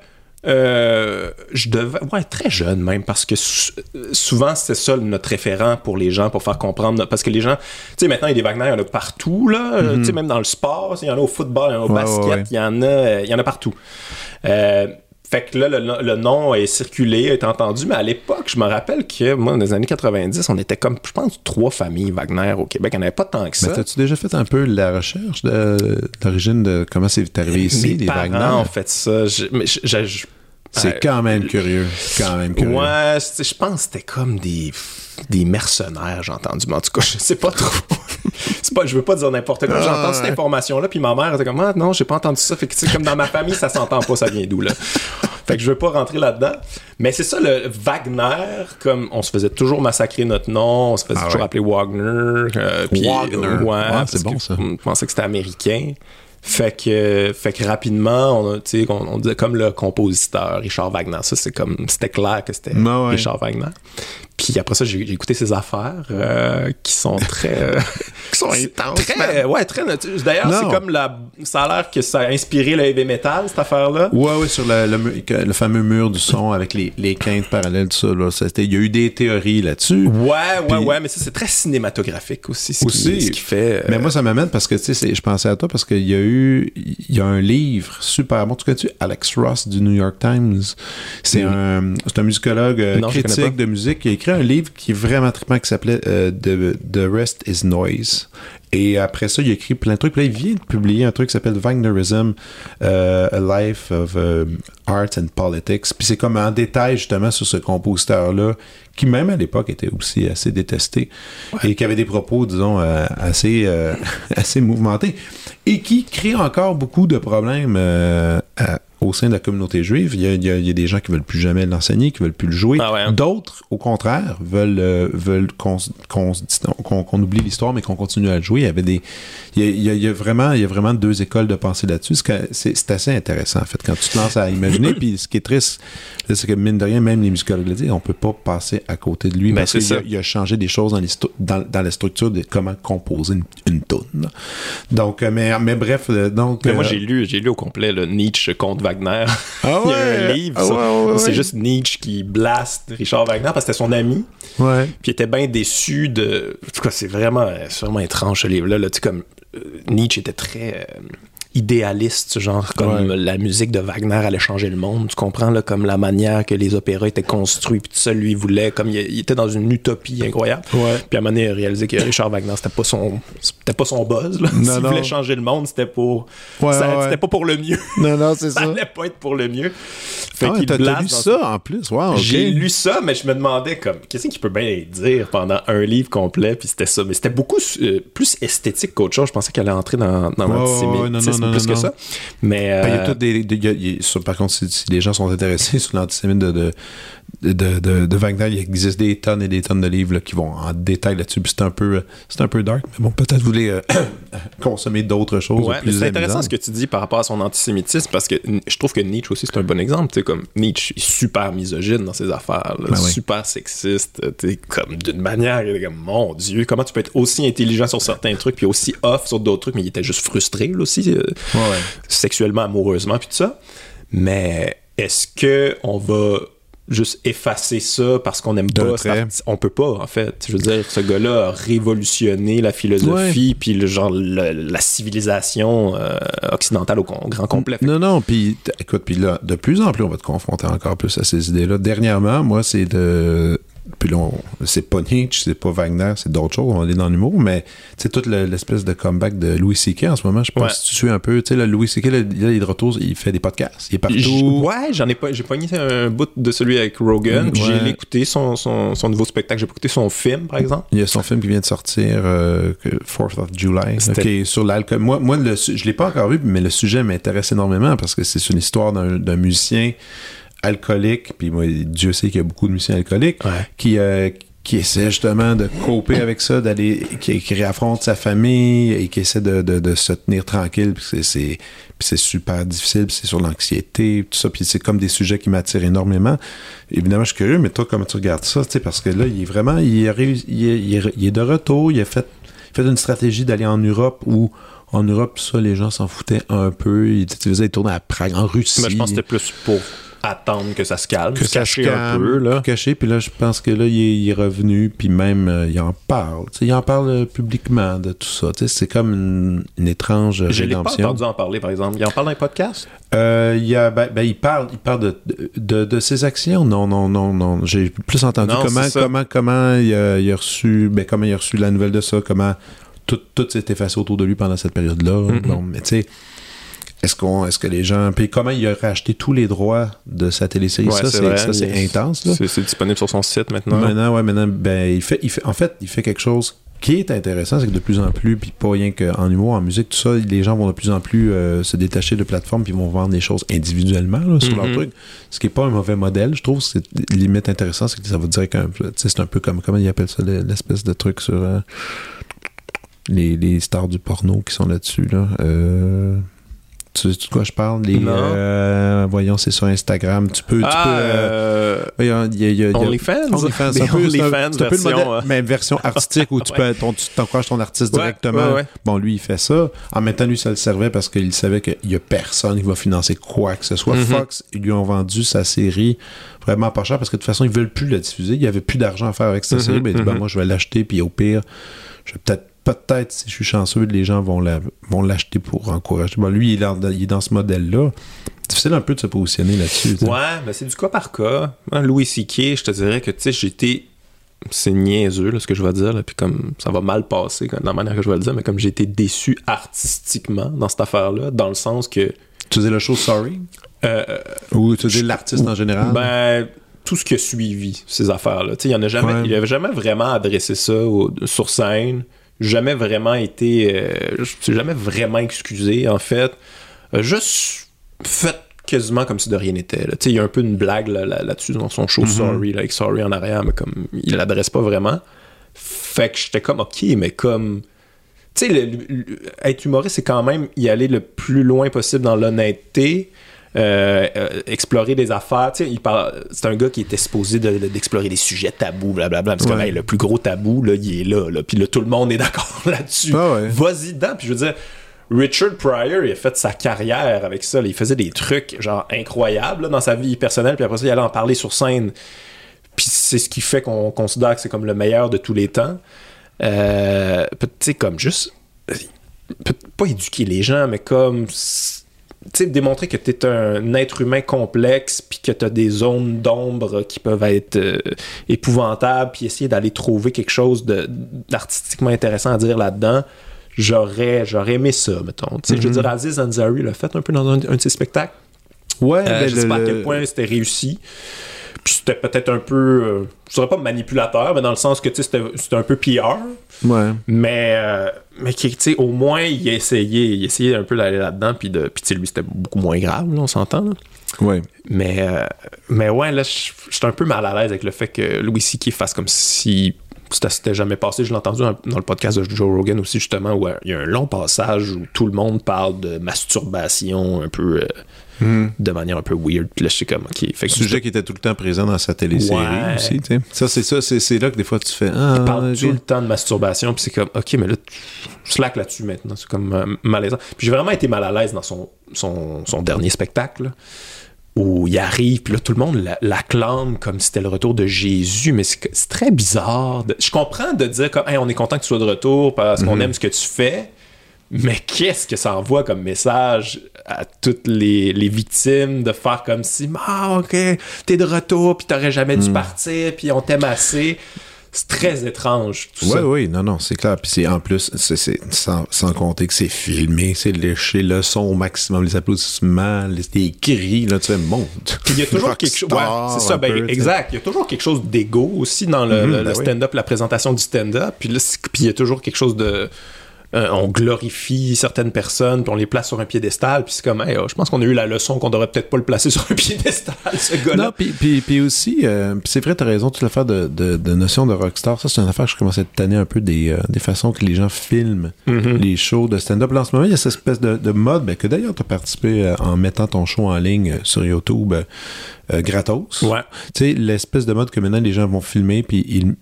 euh, je devais. Ouais, très jeune même, parce que souvent, c'est ça notre référent pour les gens, pour faire comprendre. Parce que les gens. Tu sais, maintenant, il y a des Wagner, il y en a partout, là. Mm-hmm. Tu sais, même dans le sport, il y en a au football, il y en a au basket, il y en a, il y en a partout. Euh, fait que là, le, nom est circulé, est entendu, mais à l'époque, je me rappelle que, moi, dans les années 90, on était comme, je pense, trois familles Wagner au Québec. Il n'y en avait pas tant que ça. Mais as-tu déjà fait un peu la recherche de, l'origine de comment c'est arrivé ici, les Wagner? en fait ça. c'est quand même curieux. Quand même curieux. Ouais, je pense que c'était comme des, des mercenaires, j'ai entendu. Mais en tout cas, je sais pas trop. c'est pas, je veux pas dire n'importe quoi. J'ai Ah, entendu cette ouais. information-là, puis ma mère était comme, ah non, j'ai pas entendu ça. Fait que, tu sais, comme dans ma famille, ça s'entend pas, ça vient d'où, là. Fait que je veux pas rentrer là-dedans. Mais c'est ça, le Wagner, comme on se faisait toujours massacrer notre nom, on se faisait Ah toujours ouais. appeler Wagner. euh, Wagner. euh, ouais, Ouais, parce c'est bon, ça. On pensait que c'était américain. Fait que, fait que rapidement, on, on, on disait comme le compositeur Richard Wagner. Ça, c'est comme, c'était clair que c'était Ouais, ouais. Richard Wagner. Puis après ça, j'ai écouté ses affaires euh, qui sont très. euh, Qui sont intenses, très, ouais, très. D'ailleurs, c'est comme la. Ça a l'air que ça a inspiré le heavy metal, cette affaire-là. Ouais, ouais, sur le, le fameux mur du son avec les, les quintes parallèles, tout ça. Là, Ça, c'était- il y a eu des théories là-dessus. Ouais, ouais, Puis- ouais, mais ça, c'est très cinématographique aussi. Ce Aussi. Qui, ce qui fait. euh, Mais moi, ça m'amène parce que, tu sais, je pensais à toi parce qu'il y a eu, il y a un livre super bon. Tu connais-tu Alex Ross du New York Times? C'est un, c'est un musicologue Non, critique de musique qui a écrit un livre qui est vraiment trippant qui s'appelait euh, The, The Rest is Noise. Et après ça, il a écrit plein de trucs. Puis là, il vient de publier un truc qui s'appelle Wagnerism, euh, A Life of euh, Art and Politics. Puis c'est comme en détail justement sur ce compositeur-là, qui même à l'époque était aussi assez détesté et qui avait des propos, disons, euh, assez, assez mouvementés et qui crée encore beaucoup de problèmes à- au sein de la communauté juive. Il y, a, il y a- il y a des gens qui veulent plus jamais l'enseigner, qui veulent plus le jouer. Ah ouais, hein? D'autres, au contraire, veulent, euh, veulent qu'on qu'on se dis- qu'on- qu'on oublie l'histoire, mais qu'on continue à le jouer. Il y avait des, il y a, il y a- vraiment, il y a vraiment deux écoles de pensée là-dessus. C'est que- C'est c'est assez intéressant, en fait, quand tu te lances à imaginer. Puis ce qui est triste, c'est que mine de rien, même les musicologues le disent, on peut pas passer à côté de lui Ben, parce qu'il a, changé des choses dans, les stu- dans, dans la structure de comment composer une, une toune. Donc, euh, mais, mais bref, euh, donc. Mais moi, euh, j'ai lu, j'ai lu au complet le Nietzsche contre Wagner. Ah Il y a un livre, Ah ouais, ouais, c'est juste Nietzsche qui blaste Richard Wagner parce que c'était son ami. Ouais. Puis il était bien déçu de. En tout cas, c'est vraiment, c'est vraiment étrange ce livre-là. là. Tu sais, comme euh, Nietzsche était très euh, idéaliste, genre comme Ouais. la musique de Wagner allait changer le monde. Tu comprends, là, comme la manière que les opéras étaient construits. Puis tout ça, lui, il voulait. Comme il, il était dans une utopie incroyable. Ouais. Puis à un moment donné, il a réalisé que Richard Wagner, c'était pas son, c'était pas son buzz. là. Non, S'il non. voulait changer le monde, c'était pour. Ouais. C'était pas pour le mieux. Non, non, c'est ça ça. allait pas être pour le mieux. Fait Ah qu'il lu ça en plus, wow, j'ai lu ça, mais je me demandais comme qu'est-ce qu'il peut bien dire pendant un livre complet, puis c'était ça. Mais c'était beaucoup euh, plus esthétique qu'autre chose. Je pensais qu'elle allait entrer dans, dans l'antisémitisme plus que ça. Mais Il y a euh, tout des, des- il y a- il y a- sur- par contre, si, si les gens sont intéressés sur l'antisémite de, de, de, de, de Wagner, il existe des tonnes et des tonnes de livres là, qui vont en détail là-dessus. C'est un peu, euh, c'est un peu dark, mais bon, peut-être vous voulez euh, consommer d'autres choses. Ouais, c'est intéressant ce que tu dis par rapport à son antisémitisme parce que je trouve que Nietzsche aussi c'est un bon exemple. Comme Nietzsche est super misogyne dans ses affaires, là, Ben oui. super sexiste, sais, comme d'une manière, comme mon Dieu, comment tu peux être aussi intelligent sur certains trucs puis aussi off sur d'autres trucs, mais il était juste frustré là, aussi, euh, Ouais, sexuellement, amoureusement puis tout ça. Mais est-ce que on va juste effacer ça parce qu'on n'aime D'un pas arti- On peut pas, en fait. Je veux dire, ce gars-là a révolutionné la philosophie, puis le genre le- la civilisation euh, occidentale au, grand complet. Fait Non, non, puis écoute, puis là, de plus en plus, on va te confronter encore plus à ces idées-là. Dernièrement, moi, c'est de. Puis là, c'est pas Nietzsche, c'est pas Wagner, c'est d'autres choses, on est dans l'humour, mais tu sais, toute le- l'espèce de comeback de Louis C.K. en ce moment, je Ouais. si tu suis un peu, tu sais, Louis C.K., là, il est de retour, il fait des podcasts, il est partout. J- Ouais, j'en ai pas, j'ai pogné un bout de celui avec Rogan. Ouais. J'ai écouté son, son, son nouveau spectacle. J'ai pas écouté son film, par exemple. Il y a son film qui vient de sortir, euh, que- 4th of July, qui est sur l'alcool. Moi, moi le, je l'ai pas encore vu, mais le sujet m'intéresse énormément parce que c'est une histoire d'un d'un musicien alcoolique, puis moi, Dieu sait qu'il y a beaucoup de musiciens alcooliques, Ouais. qui, euh, qui essaie justement de coper avec ça, d'aller, qui, qui réaffronte sa famille et qui essaie de, de- de se tenir tranquille, puis c'est- c'est super difficile, puis c'est sur l'anxiété, tout ça, puis c'est comme des sujets qui m'attirent énormément. Évidemment, je suis curieux, mais toi, comment tu regardes ça, parce que là, il est vraiment, il est, il est, il est- il est de retour, il a fait, fait une stratégie d'aller en Europe où en Europe, ça, les gens s'en foutaient un peu. Il, tu faisais, il tournait à Prague, en Russie. Mais je pense que c'était plus pour attendre que ça se calme, que ça se cacher un calme, peu, là. caché. Puis là, je pense que là, il est, il est revenu, puis même, euh, il en parle. Il en parle euh, publiquement de tout ça. C'est comme une, une étrange Je l'ai pas rédemption. entendu en parler, par exemple. Il en parle dans les podcasts? Euh, il, y a, ben, ben, il parle, il parle de, de, de ses actions. Non, non, non, non. J'ai plus entendu Non, comment, comment, comment il a, il a reçu, ben, comment il a reçu la nouvelle de ça, comment tout, tout s'est effacé autour de lui pendant cette période-là. Mm-hmm. Bon, mais tu sais, est-ce qu'on, est-ce que les gens, puis comment il a racheté tous les droits de sa télésérie, Ouais, ça, c'est intense, là. C'est disponible sur son site maintenant. Maintenant, ouais, maintenant, ben, il fait, il fait, en fait, il fait quelque chose qui est intéressant, c'est que de plus en plus, puis pas rien qu'en humour, en musique, tout ça, les gens vont de plus en plus euh, se détacher de plateformes puis vont vendre des choses individuellement là, sur leur Mhm. truc. Ce qui est pas un mauvais modèle, je trouve. C'est limite intéressant, c'est que ça va dire qu'un tu sais, c'est un peu comme comment ils appellent ça, le- l'espèce de truc sur euh, les, les stars du porno qui sont là-dessus. Là. Euh, tu sais de quoi je parle? Les, euh, voyons, c'est sur Instagram. Tu peux. tu Ah, peux euh, euh, y a- y a- y a- OnlyFans? OnlyFans, c'est un peu- un- un le version, modèle, euh, mais version artistique où tu peux, ton- tu t'encourages ton artiste Ouais, directement. ouais, ouais. Bon, lui, il fait ça. En même temps, lui, ça le servait parce qu'il savait qu'il y a personne qui va financer quoi que ce soit. Mhm. Fox, ils lui ont vendu sa série vraiment pas cher parce que de toute façon, ils veulent plus la diffuser. Il y avait plus d'argent à faire avec cette Mhm, série. Ben, il dit, ben, mhm. moi, je vais l'acheter, puis au pire, je vais peut-être peut-être, si je suis chanceux, les gens vont la- vont l'acheter pour encourager. Bon, lui, il est dans, il est dans ce modèle-là. Difficile un peu de se positionner là-dessus. Ouais, mais c'est du cas par cas. Moi, Louis C.K., je te dirais que, tu sais, j'étais... C'est niaiseux, là, ce que je vais dire, là, puis comme ça va mal passer dans la manière que je vais le dire, mais comme j'ai été déçu artistiquement dans cette affaire-là, dans le sens que... Tu dis le show Sorry? Euh, Ou tu dis l'artiste en général? Ben, tout ce qui a suivi ces affaires-là. Il y en a jamais, Ouais. il avait jamais vraiment adressé ça au- sur scène. Jamais vraiment été, euh, je suis jamais vraiment excusé en fait. Euh, juste fait quasiment comme si de rien n'était. il y a un peu une blague là, là- là-dessus dans son show Mhm. Sorry, là, avec Sorry en arrière, mais comme il l'adresse pas vraiment. Fait que j'étais comme ok, mais comme tu sais, être humoriste, c'est quand même y aller le plus loin possible dans l'honnêteté. Euh, explorer des affaires. Il parle, c'est un gars qui était supposé de- de- d'explorer des sujets tabous, blablabla. Parce que Ouais. hey, le plus gros tabou, là, il est là, là. Puis là, tout le monde est d'accord là-dessus. Ah ouais. Vas-y dedans. Puis je veux dire, Richard Pryor, il a fait sa carrière avec ça. là. Il faisait des trucs, genre, incroyables là, dans sa vie personnelle. Puis après ça, il allait en parler sur scène. Puis c'est ce qui fait qu'on considère que c'est comme le meilleur de tous les temps. Euh, tu sais, comme juste. peut- Pas éduquer les gens, mais comme. Démontrer que tu es un être humain complexe, puis que tu as des zones d'ombre qui peuvent être euh, épouvantables, puis essayer d'aller trouver quelque chose d'artistiquement intéressant à dire là-dedans. J'aurais, j'aurais aimé ça, mettons. Tu sais, Je veux Mhm. dire, Aziz Ansari l'a fait un peu dans un, un de ses spectacles. Ouais, Euh, ben, je sais le- pas à quel point c'était réussi. Puis c'était peut-être un peu, euh, je dirais pas manipulateur, mais dans le sens que tu sais, c'était c'était un peu PR. Ouais. Mais, euh, mais qui, tu sais, au moins, il a essayé, il a essayé un peu d'aller là-dedans. Puis, de, puis tu sais, lui, c'était beaucoup moins grave, là, on s'entend. Ouais. Mais, euh, mais ouais, là, j'étais un peu mal à l'aise avec le fait que Louis C.K. fasse comme si ça s'était jamais passé. Je l'ai entendu dans, dans le podcast de Joe Rogan aussi, justement, où euh, il y a un long passage où tout le monde parle de masturbation un peu, Mhm. de manière un peu weird. Puis là, je suis comme, ok. Fait que Sujet qui était tout le temps présent dans sa télésérie Ouais. aussi, tu sais. Ça, c'est ça, c'est, c'est là que des fois tu fais. Ah, il parle j'ai- tout le temps de masturbation, puis c'est comme, ok, mais là, tu slack là-dessus maintenant. C'est comme euh, malaisant. Puis j'ai vraiment été mal à l'aise dans son, son, son dernier spectacle, où il arrive, puis là, tout le monde l'a- l'acclame comme si c'était le retour de Jésus, mais c'est, très bizarre. de- je comprends de dire, comme, Hey, on est content que tu sois de retour parce qu'on Mhm. aime ce que tu fais. Mais qu'est-ce que ça envoie comme message à toutes les, les victimes de faire comme si, ah, ok, t'es de retour, puis t'aurais jamais dû Mm. partir, puis on t'aime assez. C'est très étrange, tout Oui, ça. oui, non, non, c'est clair. Puis c'est en plus, c'est, sans, sans compter que c'est filmé, c'est léché, le son au maximum, les applaudissements, les, les cris, là, tu sais, monte. Puis il y a toujours quelque chose. Ouais, c'est ça, ben, peu, exact. Il y a toujours quelque chose d'égo aussi dans le, Mhm, le- le ben oui. stand-up, la présentation du stand-up. Puis là, puis il y a toujours quelque chose de. Euh, on glorifie certaines personnes, puis on les place sur un piédestal, puis c'est comme, hey, oh, je pense qu'on a eu la leçon qu'on devrait peut-être pas le placer sur un piédestal, ce gars-là. Non, puis, puis, puis aussi, euh, c'est vrai, t'as raison, toute l'affaire de, de, de notion de rockstar, ça, c'est une affaire que je commençais à tanner un peu des, euh, des façons que les gens filment Mhm. les shows de stand-up. Là, en ce moment, il y a cette espèce de, de mode, ben, que d'ailleurs, t'as participé en mettant ton show en ligne sur YouTube gratos. Ouais. Tu sais, l'espèce de mode que maintenant, les gens vont filmer, puis ils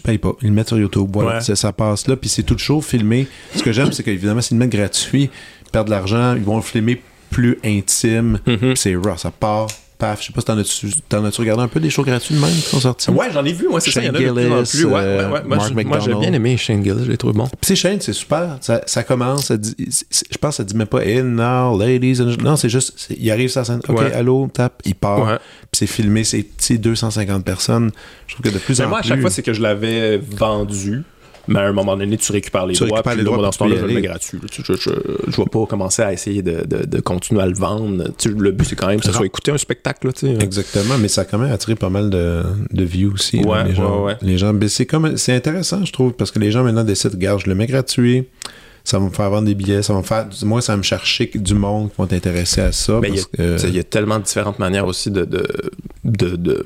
tu payes pas. Ils le mettent sur YouTube. Voilà, Ouais. ça, passe là. Puis c'est tout chaud filmé. Ce que j'aime, c'est qu'évidemment, c'est une mettre gratuit. Ils perdent de l'argent. Ils vont le filmer plus intime. Mhm. Puis c'est raw. Ça part. Paf. Je sais pas si t'en as-tu, t'en as-tu regardé un peu des shows gratuits de même qui sont sortis? Ouais, j'en ai vu, moi, c'est ça. Il y en a de Shane plus en Gillis, plus. Ouais, ouais, euh, ouais. Moi, Mark j'ai- moi, j'ai bien aimé Shane Gillis, je l'ai trouvé bon. Puis c'est Shane, c'est super. Ça, ça commence, ça dit, je pense que ça dit même pas in now, ladies. and- Non, c'est juste, c'est- il arrive sur la scène. OK, Ouais. allô, tape, il part. Ouais. Puis c'est filmé, c'est tu sais, 250 personnes. Je trouve que de plus Mais en moi, à plus. chaque fois, c'est que je l'avais vendu. Mais à un moment donné, tu récupères les Tu droits. récupères puis les là, droits, moi, dans ce temps-là, je le mets gratuit. là. Tu sais, Je, je, je vais pas commencer à essayer de, de, de continuer à le vendre. Tu le but, c'est quand même que ça soit écouter un spectacle. Là, sais. Exactement, mais ça a quand même attiré pas mal de, de views aussi. Ouais, les gens, ouais, ouais. Les gens, ben, c'est comme, c'est intéressant, je trouve, parce que les gens maintenant décident, regarde, je le mets gratuit, ça va me faire vendre des billets, ça va me faire, moins, ça va me chercher du monde qui vont être intéressés à ça. Il y, a- y tellement de différentes manières aussi de, de, de, de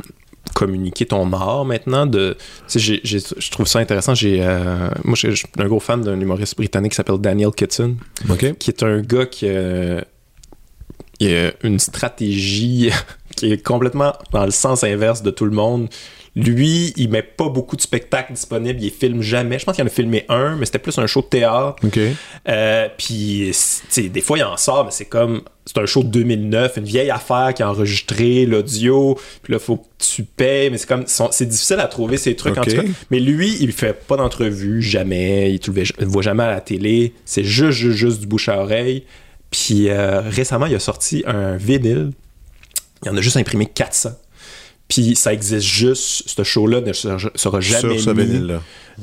communiquer ton art maintenant. De, je trouve ça intéressant. J'ai, euh, moi, je suis un gros fan d'un humoriste britannique qui s'appelle Daniel Kitson, qui est un gars qui qui a une stratégie qui est complètement dans le sens inverse de tout le monde. Lui, il met pas beaucoup de spectacles disponibles, il filme jamais. Je pense qu'il en a filmé un, mais c'était plus un show de théâtre. Euh, puis, c'est- tu sais, des fois, il en sort, mais c'est comme. C'est un show de 2009, une vieille affaire qui a enregistré l'audio. Puis là, faut que tu payes. Mais c'est comme. C'est difficile à trouver ces trucs en Ok. tout cas. Mais lui, il fait pas d'entrevue, jamais. Il ne le voit jamais à la télé. C'est juste, juste, juste du bouche à oreille. Puis euh, récemment, il a sorti un vinyle. Il en a juste imprimé 400. Puis ça existe juste. Ce show-là ne sera, jamais Sur ce mis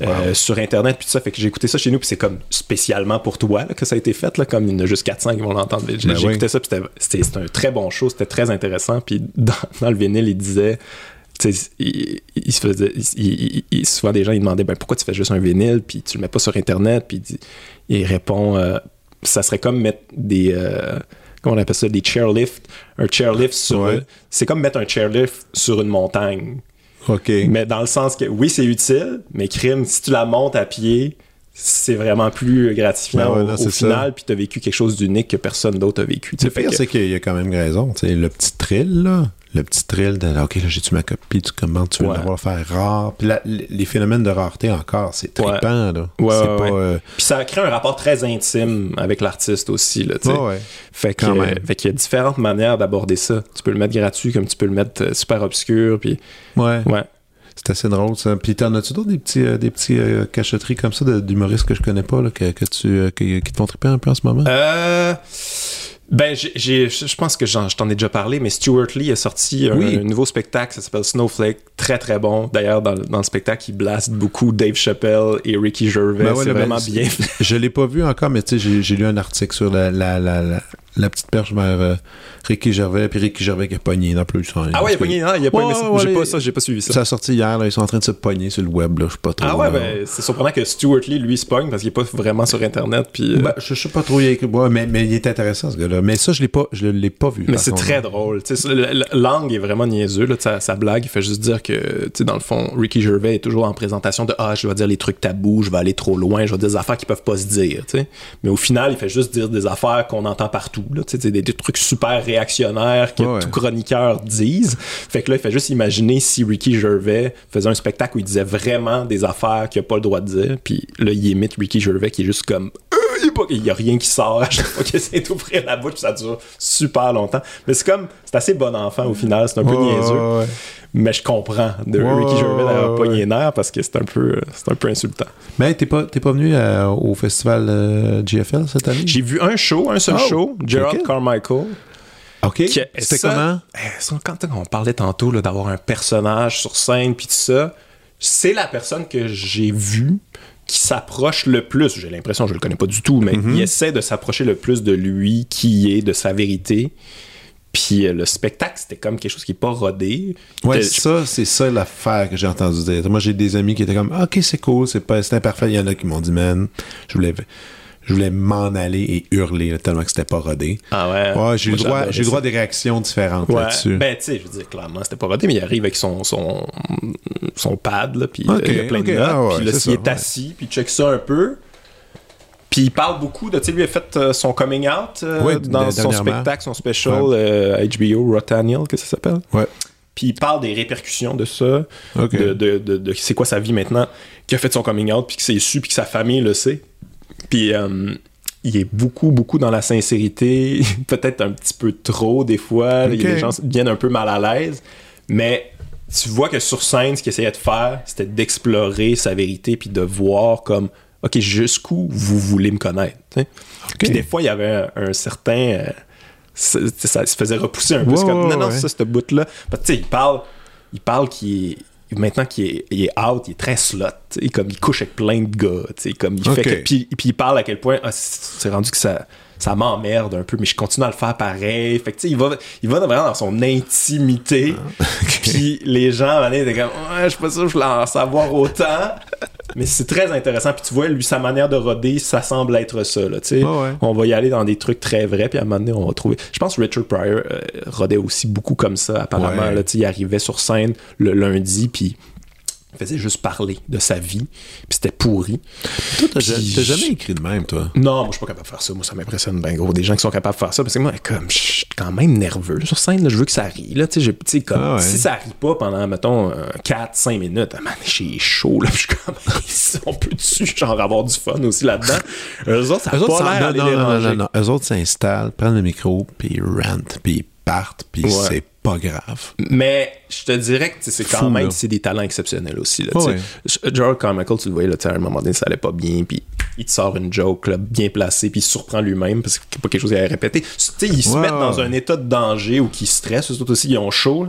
euh, sur internet puis tout ça fait que j'ai écouté ça chez nous puis c'est comme spécialement pour toi là, que ça a été fait là, comme il y en a juste 400 qui vont l'entendre j'ai Ben oui. écouté ça puis c'était- un très bon show c'était très intéressant puis dans, dans le vinyle il disait il, il se faisait il- il- il- souvent des gens ils demandaient ben, pourquoi tu fais juste un vinyle puis tu le mets pas sur internet puis il répond euh, ça serait comme mettre des euh, comment on appelle ça des chairlifts? Un chairlift sur Ouais. c'est comme mettre un chairlift sur une montagne OK. mais dans le sens que oui, c'est utile, mais crime, si tu la montes à pied, c'est vraiment plus gratifiant Ben ouais, au, non, au c'est final, puis tu as vécu quelque chose d'unique que personne d'autre a vécu. Le pire, c'est qu'il y a quand même raison. tu sais, le petit thrill, là, le petit thrill de OK, là, j'ai-tu ma copie, tu, comment tu veux Ouais. l'avoir faire rare? Puis les phénomènes de rareté encore, c'est trippant, là. Ouais, c'est ouais, pas. euh, Puis ça crée un rapport très intime avec l'artiste aussi. Là. Fait que, euh, fait qu'il y a différentes manières d'aborder ça. Tu peux le mettre gratuit comme tu peux le mettre euh, super obscur. Puis Ouais. ouais. C'est assez drôle, ça. Puis t'en as-tu d'autres des petits, euh, des petits euh, cachotteries comme ça de- d'humoristes que je connais pas, là, que, que tu, euh, qui, qui te font tripper un peu en ce moment? Ben, j'ai- je pense que j'en- je t'en ai déjà parlé, mais Stuart Lee a sorti un, Oui. un nouveau spectacle, ça s'appelle Snowflake, très très bon. D'ailleurs, dans, le- dans le spectacle, il blast beaucoup Dave Chappelle et Ricky Gervais. Ben ouais, c'est ben, vraiment bien. Je l'ai pas vu encore, mais tu sais, j'ai- j'ai lu un article sur la, la, la, la, la petite perche vers euh, Ricky Gervais, puis Ricky Gervais qui a pogné non plus. Ah ouais, il a pogné, non, il a Ouais, ouais, J'ai ouais, pas ça, j'ai pas suivi ça. Ça a sorti hier, là, ils sont en train de se pogner sur le web, là, je sais pas trop. Ah ouais, là. ben, c'est surprenant que Stuart Lee, lui, se pogne parce qu'il est pas vraiment sur Internet. Puis, euh, Ben, je je sais pas trop, il est- mais, mais il est intéressant ce gars-là. Mais ça, je l'ai pas, je l'ai pas vu. Mais c'est très drôle. Tu est vraiment niaiseux. Là, sa, sa blague, il fait juste dire que, tu sais, dans le fond, Ricky Gervais est toujours en présentation de Ah, je vais dire les trucs tabous, je vais aller trop loin, je vais dire des affaires qui peuvent pas se dire. tu sais. Mais au final, il fait juste dire des affaires qu'on entend partout. Là, sais, des, des trucs super réactionnaires que Ouais, tout chroniqueur disent. Fait que là, il fait juste imaginer si Ricky Gervais faisait un spectacle où il disait vraiment des affaires qu'il a pas le droit de dire. Puis là, il imite Ricky Gervais qui est juste comme Euh, il y a pas- rien qui sort à chaque fois qu'il essaie d'ouvrir la bouche, ça dure super longtemps. Mais c'est comme, c'est assez bon enfant au final, c'est un peu Ouais, niaiseux. ouais. Mais je comprends de Ouais, Ricky Gervais d'avoir ouais. les nerfs parce que c'est un peu, c'est un peu insultant. Mais t'es pas, t'es pas venu euh, au festival euh, GFL cette année? J'ai vu un show, un seul Oh, show, Gerald. Carmichael. OK. C'était comment? Eh, Quand on parlait tantôt là, d'avoir un personnage sur scène puis tout ça, c'est la personne que j'ai vue qui s'approche le plus. J'ai l'impression, je le connais pas du tout, mais Mm-hmm. il essaie de s'approcher le plus de lui, qui est, de sa vérité. Puis euh, le spectacle, c'était comme quelque chose qui est pas rodé. Ouais, ça, c'est ça l'affaire que j'ai entendu dire. Moi, j'ai des amis qui étaient comme, OK, c'est cool, c'est pas, c'est imparfait. Il y en a qui m'ont dit, man, je voulais, je voulais m'en aller et hurler là, tellement que c'était pas rodé. Ah ouais? Ouais, j'ai eu droit, j'ai droit à des réactions différentes Ouais, là-dessus. ben tu sais, je veux dire, clairement, c'était pas rodé, mais il arrive avec son, son, son pad, là, puis euh, il y a plein de notes, ah ouais, puis là, s'il est assis, puis il check ça un peu, puis il parle beaucoup de, tu sais, lui a fait euh, son coming out euh, dans son spectacle, son special euh, HBO, Rottaniel, que ça s'appelle. Ouais. Puis il parle des répercussions de ça, de, de, de- de c'est quoi sa vie maintenant, qu'il a fait son coming out, puis que c'est su, puis que sa famille le sait. Puis euh, il est beaucoup, beaucoup dans la sincérité, peut-être un petit peu trop des fois. Ok. Les gens viennent un peu mal à l'aise, mais tu vois que sur scène, ce qu'il essayait de faire, c'était d'explorer sa vérité, puis de voir comme, OK, jusqu'où vous voulez me connaître. Puis des fois, il y avait un, un certain... euh, ça, ça se faisait repousser un peu. Comme, non, non, ouais. ça, ce bout-là. Parce que, tu sais, il parle, il parle qu'il est, maintenant qu'il est, il est out, il est très slot. sais, comme il couche avec plein de gars. Comme il fait que, puis, puis il parle à quel point ah, c'est rendu que ça, ça m'emmerde un peu, mais je continue à le faire pareil. Fait que, il va, il va vraiment dans son intimité. Puis les gens, à étaient comme, ouais, je suis pas sûr que je voulais en savoir autant. Mais c'est très intéressant. Puis tu vois, lui, sa manière de roder, ça semble être ça. Là. Ouais. On va y aller dans des trucs très vrais. Puis à un moment donné, on va trouver. Je pense que Richard Pryor euh, rodait aussi beaucoup comme ça, apparemment. Ouais. Là, il arrivait sur scène le lundi, puis faisait juste parler de sa vie. Puis c'était pourri. Toi, t'as jamais écrit de même, toi? Non, moi, je suis pas capable de faire ça. Moi, ça m'impressionne bien gros. Des gens qui sont capables de faire ça. Parce que moi, comme, je suis quand même nerveux sur scène. là. je veux que ça rie. Là, tu sais, j'ai- tu sais, comme, Ah ouais. Si ça rit pas pendant, mettons, 4-5 minutes, ah, man, j'ai chaud. Là, je suis comme, on peut dessus, genre, avoir du fun aussi là-dedans? Eux autres, ça a Eux autres, pas l'air non, les non, non. Eux autres s'installent, prennent le micro, puis ils rantent, puis ils partent, puis Ouais. c'est pas grave. Mais je te dirais que c'est quand Fou, même c'est des talents exceptionnels aussi. Là, Ouais. George Carmichael, tu le voyais, là, à un moment donné, ça allait pas bien, puis il te sort une joke là, bien placée, puis il se surprend lui-même parce que c'est pas quelque chose qu'il avait répété. Tu sais, ils se mettent dans un état de danger ou qu'ils stressent, autres aussi, ils ont chaud,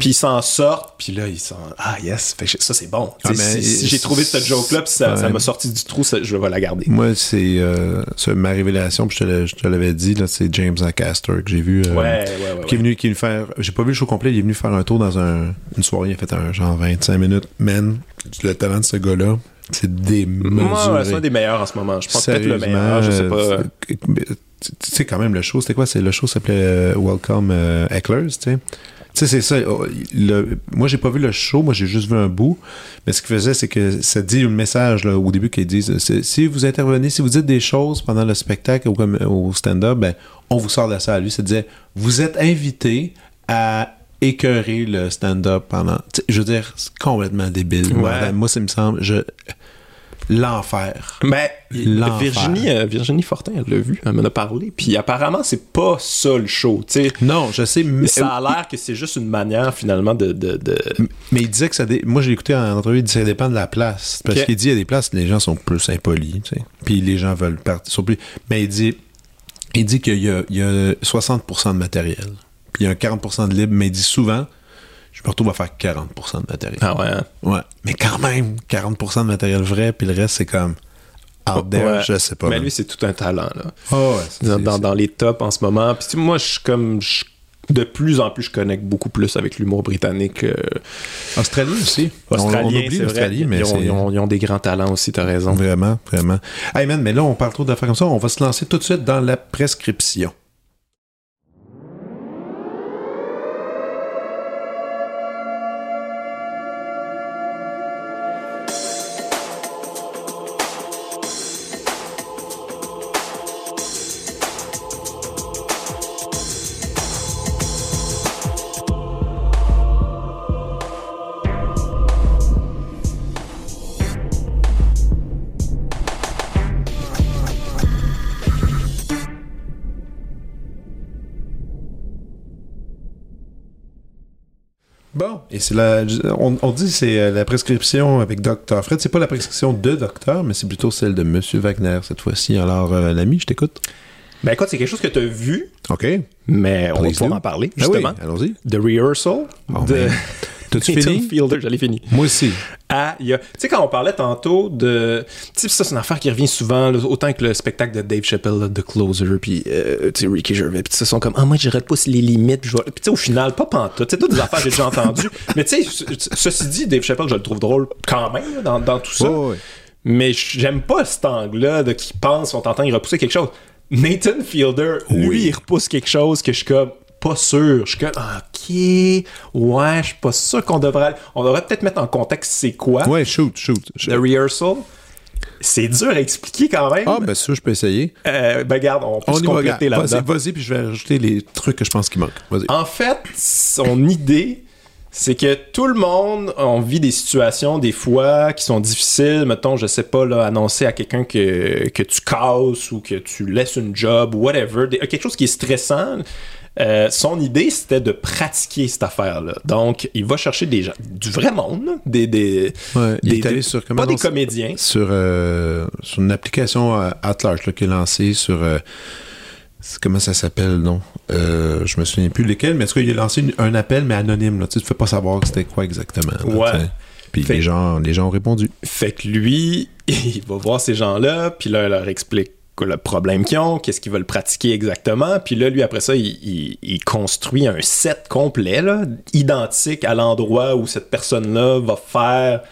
puis ils s'en sortent, puis là, ils sont Ah, yes, ça c'est bon. Ah, si, j'ai trouvé cette joke-là, puis ça Ouais. m'a sorti du trou, ça- je vais la garder. Moi, c'est euh, ma révélation, puis je te l'avais dit, c'est James Acaster que j'ai vu. euh, Ouais, ouais, ouais. Qui est venu qui est venu faire. Pas vu le show complet, il est venu faire un tour dans un- une soirée, il a fait un genre 25 minutes. Man, le talent de ce gars-là, c'est démesuré. Moi, c'est un des meilleurs en ce moment. Je pense peut-être le meilleur, je sais pas. Tu sais, quand même, le show, c'était quoi? Le show s'appelait euh, Welcome euh, Hecklers, tu sais. Tu sais, c'est ça. oh, le- moi, j'ai pas vu le show, moi, j'ai juste vu un bout. Mais ce qu'il faisait, c'est que ça dit un message là, au début qu'ils disent si vous intervenez, si vous dites des choses pendant le spectacle ou comme au stand-up, ben, on vous sort de la salle. Lui, ça disait vous êtes invité à écœurer le stand-up pendant. je veux dire, c'est complètement débile. Moi, Ouais. moi, ça me semble. Je, l'enfer. Mais L'enfer. Virginie, euh, Virginie Fortin, elle l'a vu, elle m'en a parlé. Puis apparemment, c'est pas ça le show. tu sais. Non, je sais, mais, Ça a l'air que c'est juste une manière finalement de. de, de- mais il disait que ça. dé- Moi, j'ai écouté en entrevue, il dit que ça dépend de la place. Parce qu'il dit il y a des places, les gens sont plus impolis, tu sais. Puis les gens veulent partir. sont plus... Mais il dit, il dit qu'il y a, il y a 60% de matériel. Puis il y a un 40% de libre, mais il dit souvent, je me retrouve à faire 40% de matériel. Ah ouais. hein? Ouais. Mais quand même, 40% de matériel vrai, puis le reste, c'est comme out there, Ouais. je sais pas. Mais lui, c'est tout un talent. Là. Oh, ouais, Dans, dans, dans les tops en ce moment. Puis moi, je suis comme. je- de plus en plus, je connecte beaucoup plus avec l'humour britannique. euh, Australie aussi. On- australien, on, oublie c'est vrai. mais ils, ont, c'est... ils ont- ils ont des grands talents aussi, t'as raison. Vraiment, vraiment. Hey man, mais là, on parle trop d'affaires comme ça. On va se lancer tout de suite dans la prescription. La, on, on dit que c'est euh, la prescription avec Dr. Fred. C'est pas la prescription de docteur, mais c'est plutôt celle de Monsieur Wagner cette fois-ci. Alors, euh, l'ami, je t'écoute. Ben écoute, c'est quelque chose que t'as vu, OK. mais on va pouvoir en parler, Ah oui, justement. allons-y. The Rehearsal Oh, de. T'as-tu fini? Fielder, j'allais fini. Moi aussi. Ah, il y a- Tu sais, quand on parlait tantôt de. Tu sais, ça, c'est une affaire qui revient souvent, là, autant que le spectacle de Dave Chappelle, là, The Closer, puis euh, tu sais, Ricky Gervais, puis ils sont comme, ah, moi, je repousse les limites, puis tu sais, au final, pas pantoute. Tu sais, toutes des affaires que j'ai déjà entendues. Mais tu sais, ce- ceci dit, Dave Chappelle, je le trouve drôle quand même, là, dans, dans tout ça. Mais j'aime pas cet angle-là de qui pense qu'on t'entend y repousser quelque chose. Nathan Fielder, lui, Oui. il repousse quelque chose que je suis comme pas sûr. Je suis comme, ok, ouais, je suis pas sûr qu'on devrait. On devrait peut-être mettre en contexte c'est quoi. Ouais, shoot, shoot. The rehearsal. C'est dur à expliquer quand même. Ah, ben ça, je peux essayer. Euh, ben garde, on peut On se compléter regarde. là-dedans. Vas-y, puis je vais rajouter les trucs que je pense qui manquent. En fait, son idée, c'est que tout le monde, on vit des situations, des fois, qui sont difficiles. Mettons, je sais pas, là, annoncer à quelqu'un que, que tu casses ou que tu laisses une job ou whatever. Des- quelque chose qui est stressant. Euh, son idée, c'était de pratiquer cette affaire-là. Donc, il va chercher des gens, du vrai monde, des, des, Ouais, il est allé des- sur comment pas des comédiens. sur, euh, sur une application euh, at large là, qui est lancée sur. euh, comment ça s'appelle, non? Euh, je me souviens plus lesquels, mais en tout cas, il a lancé une- un appel, mais anonyme, là. Tu tu fais pas savoir que c'était quoi exactement. là, Ouais. Puis les gens, les gens ont répondu. Fait que lui, il va voir ces gens-là, puis là, il leur explique le problème qu'ils ont, qu'est-ce qu'ils veulent pratiquer exactement. Puis là, lui, après ça, il, il- il construit un set complet, là, identique à l'endroit où cette personne-là va faire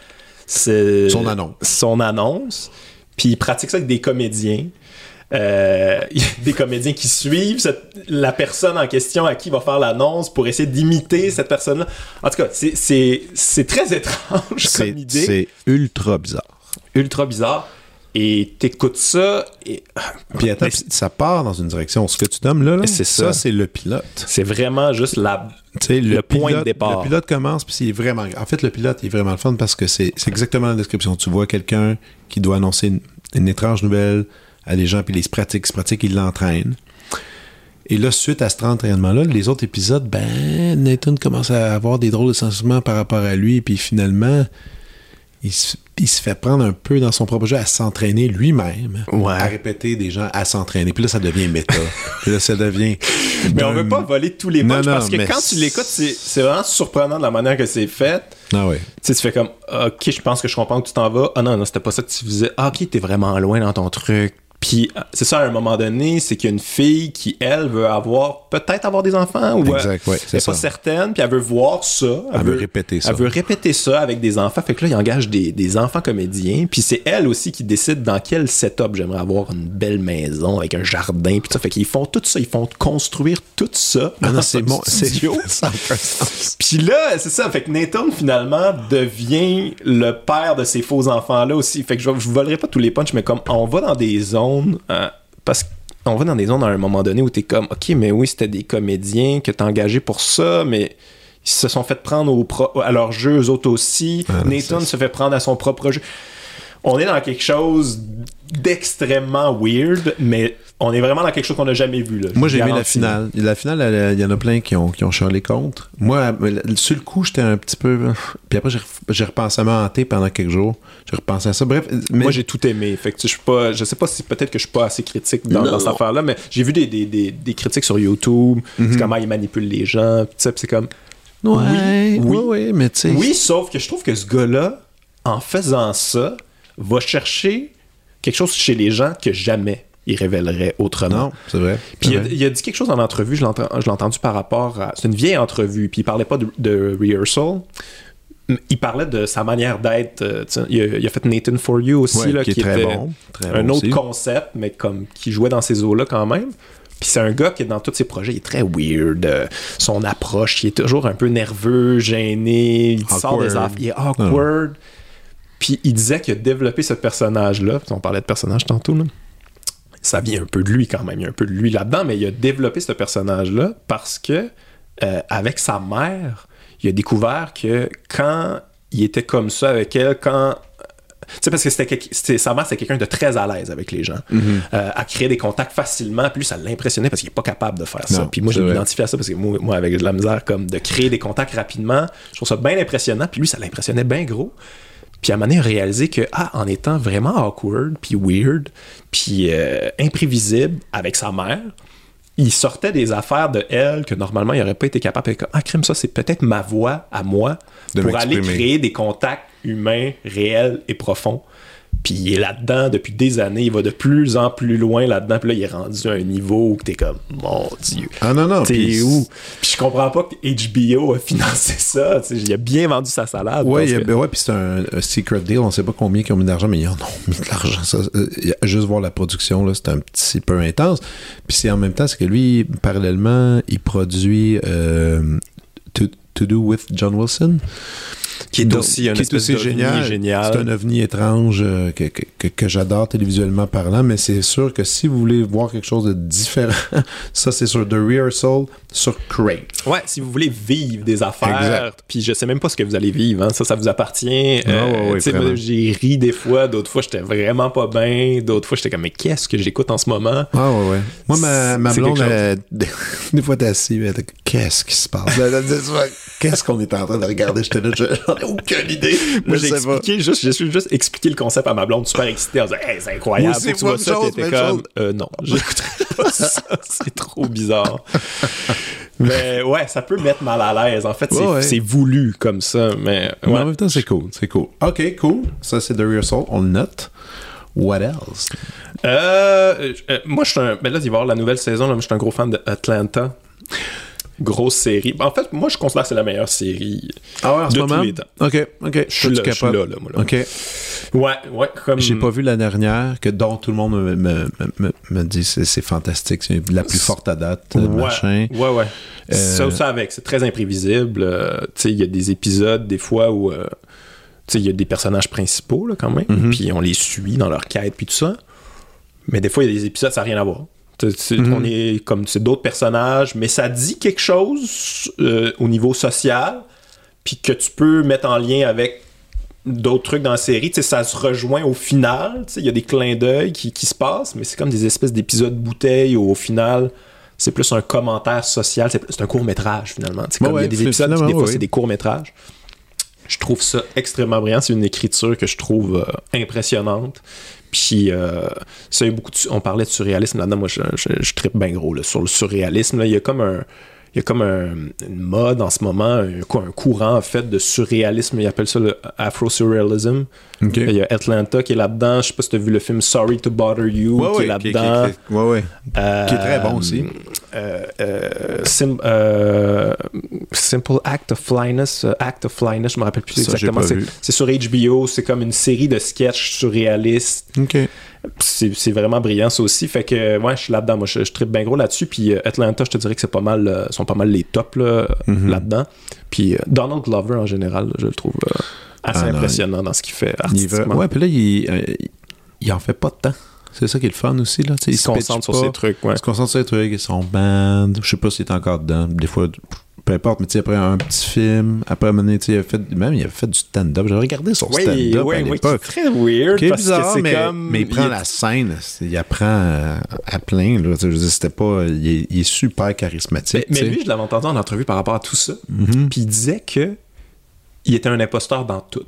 Son annonce. son annonce. Puis il pratique ça avec des comédiens. Euh, des comédiens qui suivent cette- la personne en question à qui il va faire l'annonce pour essayer d'imiter cette personne-là. En tout cas, c'est- très étrange C'est comme idée c'est ultra bizarre. ultra bizarre. Et t'écoutes ça et Puis attends, ça part dans une direction. Ce que tu nommes là, là C'est ça, ça. c'est le pilote. c'est vraiment juste la. Sais, Le point de départ. Le pilote commence, puis c'est vraiment. En fait, le pilote il est vraiment le fun parce que c'est exactement la description. Tu vois quelqu'un qui doit annoncer une, une étrange nouvelle à des gens, puis il se pratique, il se pratique, il l'entraîne. Et là, suite à cet entraînement-là, les autres épisodes, ben, Nathan commence à avoir des drôles de sentiments par rapport à lui, puis finalement, il se, il se fait prendre un peu dans son propre jeu à s'entraîner lui-même, Ouais. à répéter des gens à s'entraîner. Puis là, ça devient méta. puis là, ça devient. Mais on veut pas voler tous les non, parce que quand tu l'écoutes, c'est c'est vraiment surprenant de la manière que c'est fait. Ah ouais. Tu sais, tu fais comme, ok, je pense que je comprends que tu t'en vas. Ah non, non, c'était pas ça que tu faisais. Ah, ok, t'es vraiment loin dans ton truc. Puis euh, c'est ça, à un moment donné, c'est qu'il y a une fille qui, elle, veut avoir, peut-être avoir des enfants. Ou, euh, Exact, ouais, c'est elle est ça. pas certaine, puis elle veut voir ça. Elle veut répéter ça. Elle veut répéter ça avec des enfants. Fait que là, il engage des, des enfants comédiens. Puis c'est elle aussi qui décide dans quel setup j'aimerais avoir une belle maison avec un jardin. Puis ça. Fait qu'ils font tout ça. Ils font construire tout ça. Ah non, dans c'est bon. C'est. Puis là, c'est ça. Fait que Nathan, finalement, devient le père de ces faux enfants-là aussi. Fait que je, je volerai pas tous les punchs, mais comme on va dans des zones. Euh, parce qu'on va dans des zones à un moment donné où t'es comme, OK, mais oui, c'était des comédiens que t'as engagés pour ça, mais ils se sont fait prendre au pro- à leur jeu, eux autres aussi. Ah, Nathan se fait prendre à son propre jeu. On est dans quelque chose d'extrêmement weird, mais on est vraiment dans quelque chose qu'on n'a jamais vu. Là, Moi, j'ai aimé la finale. La finale, il y en a plein qui ont, qui ont charlé contre. Moi, sur le coup, j'étais un petit peu. Puis après, j'ai repensé à me hanter pendant quelques jours. J'ai repensé à ça. Bref, mais Moi, j'ai tout aimé. Fait que, je suis pas, je sais pas si peut-être que je suis pas assez critique dans, Non. dans cette affaire-là, mais j'ai vu des, des, des, des critiques sur YouTube, Mhm. comment ils manipulent les gens, c'est comme. Ouais, oui, oui. oui, mais tu sais. Oui, sauf que je trouve que ce gars-là, en faisant ça, va chercher quelque chose chez les gens que jamais il révélerait autrement. Non, c'est vrai. Puis il a, vrai. il a dit quelque chose en entrevue, je l'ai entendu par rapport à. C'est une vieille entrevue, puis il parlait pas de, de rehearsal. Il parlait de sa manière d'être. euh, il, a, il a fait Nathan for You aussi, Ouais, là, qui est très était bon. Très un bon autre aussi. concept, mais comme qui jouait dans ces eaux-là quand même. Puis c'est un gars qui, dans tous ses projets, il est très weird. euh, son approche, il est toujours un peu nerveux, gêné, il sort des affaires, il est awkward. Puis il disait qu'il a développé ce personnage-là. On parlait de personnage tantôt, là. Ça vient un peu de lui quand même. Il y a un peu de lui là-dedans, mais il a développé ce personnage-là parce que, euh, avec sa mère, il a découvert que quand il était comme ça avec elle, quand. Tu sais, parce que c'était, sa mère, c'était quelqu'un de très à l'aise avec les gens, euh, à créer des contacts facilement. Puis lui, ça l'impressionnait parce qu'il n'est pas capable de faire ça. Non, Puis moi, c'est je vrai. m'identifie à ça parce que moi, moi, avec de la misère, comme de créer des contacts rapidement, je trouve ça bien impressionnant. Puis lui, ça l'impressionnait bien gros. Puis à un moment donné, réalisé que, ah, en étant vraiment awkward, puis weird, puis euh, imprévisible avec sa mère, il sortait des affaires de elle que normalement il n'aurait pas été capable de Ah, crime, ça, c'est peut-être ma voix à moi De pour aller créer des contacts humains réels et profonds. Puis il est là-dedans depuis des années, il va de plus en plus loin là-dedans. Puis là, il est rendu à un niveau où t'es comme, mon Dieu. Ah non, non. T'es où? Puis je comprends pas que HBO a financé ça. Tu sais, il a bien vendu sa salade. Ouais, que- ben ouais, puis c'est un, un secret deal. On sait pas combien ils ont mis d'argent, mais ils en ont mis de l'argent. Ça, euh, juste voir la production, là, c'est un petit peu intense. Puis c'est en même temps, c'est que lui, parallèlement, il produit euh, to, To Do With John Wilson. Qui est Donc, aussi un espèce aussi génial. génial. C'est un ovni étrange euh, que, que, que- que j'adore télévisuellement parlant, mais c'est sûr que si vous voulez voir quelque chose de différent, ça c'est sur The Rehearsal sur Crave. Ouais, si vous voulez vivre des affaires, Exact. puis je sais même pas ce que vous allez vivre, hein, ça, ça vous appartient. Ah, ouais, ouais, tu sais, vraiment. moi, j'ai ri des fois, d'autres fois j'étais vraiment pas bien, d'autres fois j'étais comme mais qu'est-ce que j'écoute en ce moment? Ah ouais, ouais. Moi, ma, ma blonde, elle- des fois, t'es assis, elle qu'est-ce qui se passe? Qu'est-ce qu'on est en train de regarder? J'étais là, je- J'en ai aucune idée. Moi, j'ai expliqué, juste, j'ai juste expliqué le concept à ma blonde, super excitée, en disant, hey, c'est incroyable, tu vois ça, t'étais comme, euh, non, j'écouterai pas ça, c'est trop bizarre. mais ouais, ça peut mettre mal à l'aise. En fait, c'est voulu comme ça, mais. Ouais. en même temps, c'est cool, c'est cool. Ok, cool. Ça, c'est The Real Soul, on le note. What else? Euh, euh, moi, je suis un. Ben là, il va y avoir la nouvelle saison. Là, je suis un gros fan d'Atlanta. Grosse série. En fait, moi, je considère que c'est la meilleure série ah ouais, en de ce tous moment? les temps. Ok, ok. Je suis là, je suis là, là, moi, là. Ok. Ouais, ouais, comme. J'ai pas vu la dernière, que dont tout le monde me, me, me, me dit c'est c'est fantastique, c'est la plus forte à date, Ouais, machin. ouais, ouais. Euh, Ça, ça avec, c'est très imprévisible. Euh, tu sais, il y a des épisodes, des fois, où. euh, tu sais, il y a des personnages principaux, là, quand même. Mhm. Puis on les suit dans leur quête, puis tout ça. Mais des fois, il y a des épisodes, ça n'a rien à voir. C'est-. On est comme, c'est d'autres personnages, mais ça dit quelque chose euh, au niveau social, puis que tu peux mettre en lien avec d'autres trucs dans la série. Tu sais, ça se rejoint au final. Il y a des clins d'œil qui, qui se passent, mais c'est comme des espèces d'épisodes bouteilles où au final, c'est plus un commentaire social. C'est un court-métrage finalement. Ouais, comme il y a des épisodes qui, des fois, ouais. c'est des courts-métrages. Je trouve ça extrêmement brillant. C'est une écriture que je trouve euh, impressionnante. Puis, euh, ça, beaucoup de- on parlait de surréalisme là-dedans. Moi, je, je, je trippe bien gros là, sur le surréalisme. Il y a comme un. Une mode en ce moment, un, courant fait de surréalisme. Ils appellent ça le Afro-surrealism. Il y a Atlanta qui est là-dedans. Je sais pas si tu as vu le film Sorry to Bother You Ouais, qui ouais, est là-dedans. qui- qui- ouais. Euh, qui est très bon aussi. euh, euh, sim- Simple Act of Flyness, Act of Flyness, je me rappelle plus Ça, exactement. C'est sur HBO, c'est comme une série de sketchs surréalistes. Ok. C'est vraiment brillant ça aussi. Fait que ouais, je suis là-dedans. Moi, je, je tripe bien gros là-dessus. Puis Atlanta, je te dirais que c'est pas mal, sont pas mal les tops là, Mhm. là-dedans. Puis Donald Glover en général, je le trouve assez Ah, non, impressionnant dans ce qu'il fait Il artistiquement. ouais, puis là, il, euh, il en fait pas de temps. C'est ça qui est le fun aussi. Là. Il se concentre sur ses trucs. Ouais. Il se concentre sur ses trucs, son band. Je sais pas s'il est encore dedans. Des fois, peu importe, mais tu sais, après un petit film, après un moment donné, tu sais, il a fait, même il a fait du stand-up. J'ai regardé son Oui, stand-up oui, à oui, qui est l'époque. très weird Qui est parce bizarre, que c'est mais, comme mais il prend la scène, c'est- il apprend à, à plein. Là, je veux dire, c'était pas, il, est, il est super charismatique. Mais, lui, je l'avais entendu en entrevue par rapport à tout ça. Mhm. Puis il disait que il était un imposteur dans tout.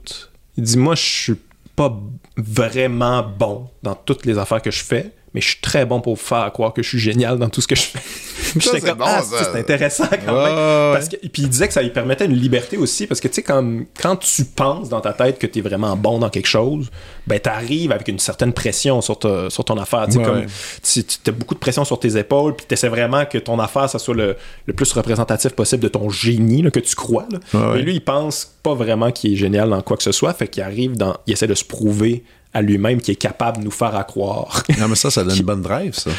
Il dit Moi, je suis pas vraiment bon dans toutes les affaires que je fais, mais je suis très bon pour faire croire que je suis génial dans tout ce que je fais. Ça, c'est bon, Ah, c'est intéressant quand même. ouais. Parce que, puis il disait que ça lui permettait une liberté aussi, parce que tu sais, quand, quand tu penses dans ta tête que tu es vraiment bon dans quelque chose, ben t'arrives avec une certaine pression sur, ta- sur ton affaire. Tu Ouais, as beaucoup de pression sur tes épaules, puis tu essaies vraiment que ton affaire, ça soit le, le plus représentatif possible de ton génie là, que tu crois. là. Ouais, ouais. Mais lui, il pense pas vraiment qu'il est génial dans quoi que ce soit, fait qu'il arrive dans. Il essaie de se prouver à lui-même qu'il est capable de nous faire à croire. Non, mais ça, ça donne une bonne drive, ça.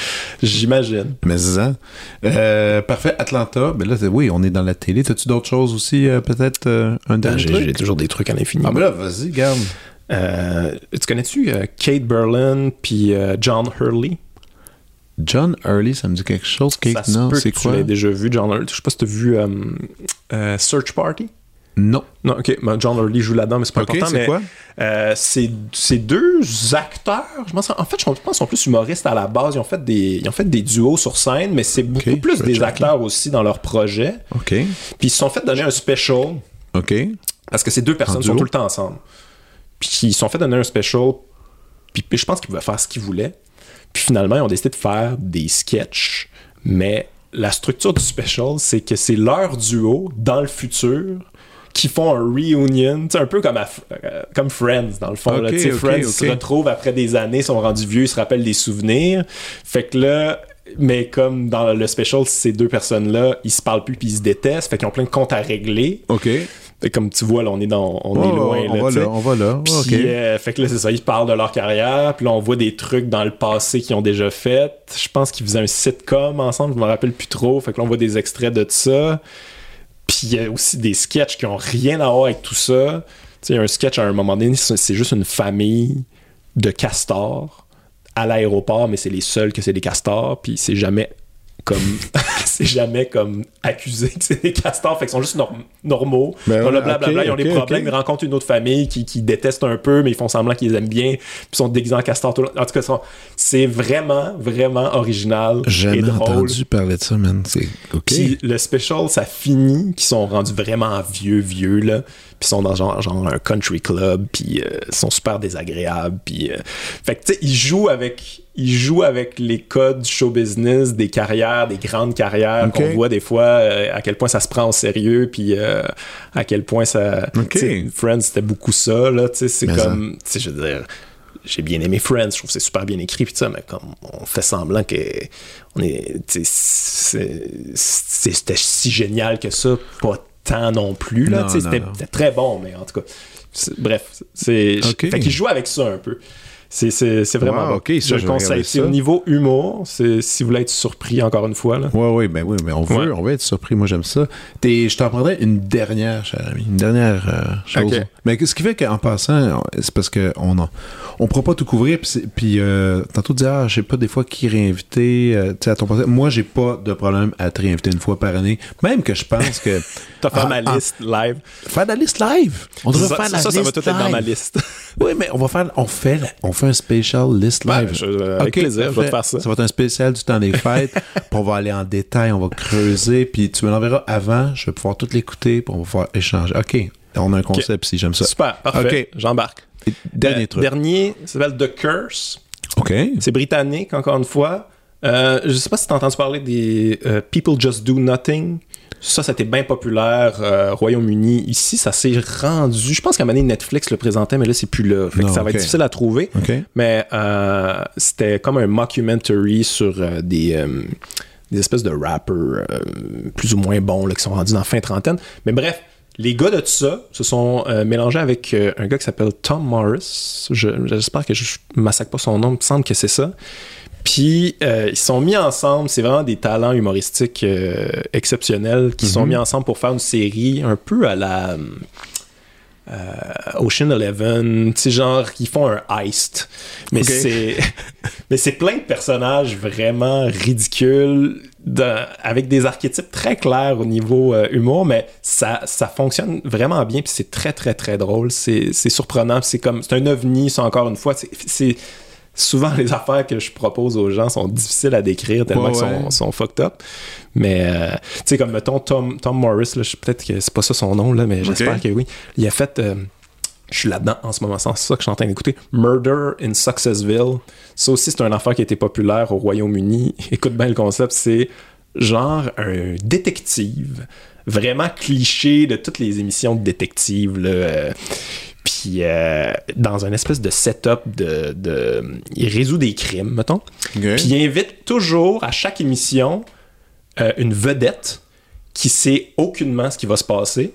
J'imagine. Mais ça. Euh, parfait, Atlanta. Ben là, oui, on est dans la télé. T'as-tu d'autres choses aussi, euh, peut-être euh, un dernier J'ai toujours des trucs à l'infini. Ah, ben là, vas-y, garde. Euh, tu connais-tu Kate Berlin puis John Hurley? John Early, ça me dit quelque chose. Ça Kate, se non, peut c'est que quoi? Tu l'aies déjà vu, John Hurley. Je sais pas si tu as vu Search Party. Non. Non, ok. ben, John Hurley joue là-dedans, mais c'est pas Ok, important. c'est quoi? euh, c'est deux acteurs. Je pense, en fait, je pense qu'ils sont plus humoristes à la base. Ils ont fait des, ils ont fait des duos sur scène, mais c'est beaucoup plus vais des acteurs aussi dans leur projet. OK. Puis ils se sont fait donner un special OK. parce que ces deux personnes sont tout le temps ensemble. Puis ils se sont fait donner un special. Puis, puis je pense qu'ils pouvaient faire ce qu'ils voulaient. Puis finalement, ils ont décidé de faire des sketchs. Mais la structure du special, c'est que c'est leur duo dans le futur qui font un reunion, un peu comme, à- euh, comme Friends, dans le fond. là. Friends se retrouvent après des années, sont rendus vieux, ils se rappellent des souvenirs. Fait que là, mais comme dans le special, ces deux personnes-là, ils se parlent plus puis ils se détestent, fait qu'ils ont plein de comptes à régler. OK. Fait comme tu vois, là, on est, dans, on Oh, est loin. on là, va là, on va là. Puis, OK. euh, fait que là, c'est ça, ils parlent de leur carrière, puis là, on voit des trucs dans le passé qu'ils ont déjà fait. Je pense qu'ils faisaient un sitcom ensemble, je me rappelle plus trop. Fait que là, on voit des extraits de ça. Puis il y a aussi des sketchs qui ont rien à voir avec tout ça. Tu un sketch à un moment donné, c'est juste une famille de castors à l'aéroport, mais c'est les seuls que c'est des castors, puis c'est jamais comme c'est jamais comme accusé que c'est des castors fait qu'ils sont juste norm- normaux Ben ouais, blablabla, ils ont des ok, problèmes ils rencontrent une autre famille qui, qui déteste un peu mais ils font semblant qu'ils les aiment bien puis ils sont déguisés en castor tout en tout cas c'est vraiment vraiment original et Jamais drôle entendu parler de ça, man. C'est OK. puis le special, ça finit, qu'ils sont rendus vraiment vieux, vieux, là. puis sont dans genre, genre un country club, puis euh, sont super désagréables, puis euh, fait que tu sais, ils jouent avec ils jouent avec les codes du show business, des carrières, des grandes carrières qu'on voit des fois, euh, à quel point ça se prend au sérieux, puis euh, à quel point ça. Friends, c'était beaucoup ça, là, tu sais, c'est comme. Tu sais, je veux dire. J'ai bien aimé Friends, je trouve que c'est super bien écrit, puis ça, mais comme on fait semblant que on est, c'était si génial que ça, pas tant non plus, là, c'était très bon, mais en tout cas, bref, c'est, Ok. fait qu'il joue avec ça un peu. C'est, c'est, c'est vraiment Wow, bon. ok, ça, je conseille. C'est ça. au niveau humour, c'est, si vous voulez être surpris encore une fois, là. Ouais, oui, ben oui, mais on veut, Ouais. on veut être surpris. Moi, j'aime ça. Je t'en prendrais une dernière, cher ami. Une dernière euh, chose. Mais ce qui fait qu'en passant, c'est parce qu'on en- on pourra pas tout couvrir. Puis, euh, tantôt, tu dis, ah, je sais pas des fois qui réinviter. euh, à ton passé. Moi, j'ai pas de problème à te réinviter une fois par année. Même que je pense que. T'as fait ma liste live. Faire la liste live. On devrait ça, faire la ça, ça liste va tout être dans ma liste. Oui, mais on va faire, on fait, la- on fait un spécial list Ouais, live. je- euh, avec plaisir, je vais te faire ça. Ça va être un spécial du temps des fêtes. puis on va aller en détail, on va creuser, puis tu me l'enverras avant. Je vais pouvoir tout l'écouter, puis on va pouvoir échanger. Ok, on a un concept si j'aime ça. Super, parfait. Ok. J'embarque. Dernier Euh, truc. Dernier, ça s'appelle The Curse. Ok. C'est britannique, encore une fois. Euh, je sais pas si t'as entendu parler des euh, People Just Do Nothing. Ça, c'était bien populaire euh, Royaume-Uni. Ici, ça s'est rendu. Je pense qu'à un moment donné, Netflix le présentait, mais là, c'est plus là. Fait que Non, ça va être difficile à trouver. Mais euh, c'était comme un mockumentary sur euh, des, euh, des espèces de rappers plus ou moins bons là, qui sont rendus dans la fin trentaine. Mais bref, les gars de tout ça se sont euh, mélangés avec euh, un gars qui s'appelle Tom Morris. Je- J'espère que je massacre pas son nom, il me semble que c'est ça. Puis euh, ils sont mis ensemble, c'est vraiment des talents humoristiques euh, exceptionnels qui sont mis ensemble pour faire une série un peu à la euh, Ocean Eleven, tu sais, genre, ils font un heist. Mais c'est mais c'est plein de personnages vraiment ridicules, avec des archétypes très clairs au niveau euh, humour, mais ça, ça fonctionne vraiment bien, puis c'est très, très, très drôle. C'est surprenant, c'est comme, c'est un ovni, ça, encore une fois. Souvent les affaires que je propose aux gens sont difficiles à décrire tellement Ouais, qu'ils ouais. sont, sont fucked up. Mais, euh, tu sais, comme mettons Tom, Tom Morris, là, peut-être que c'est pas ça son nom, là, mais j'espère que oui. Il a fait. euh, je suis là-dedans en ce moment, c'est ça que je suis en train d'écouter. Murder in Successville. Ça aussi, c'est un affaire qui a été populaire au Royaume-Uni. Écoute bien le concept, c'est genre un détective, vraiment cliché de toutes les émissions de détective. Là, euh, puis euh, dans un espèce de setup de, de... Il résout des crimes, mettons. Puis il invite toujours à chaque émission euh, une vedette qui sait aucunement ce qui va se passer,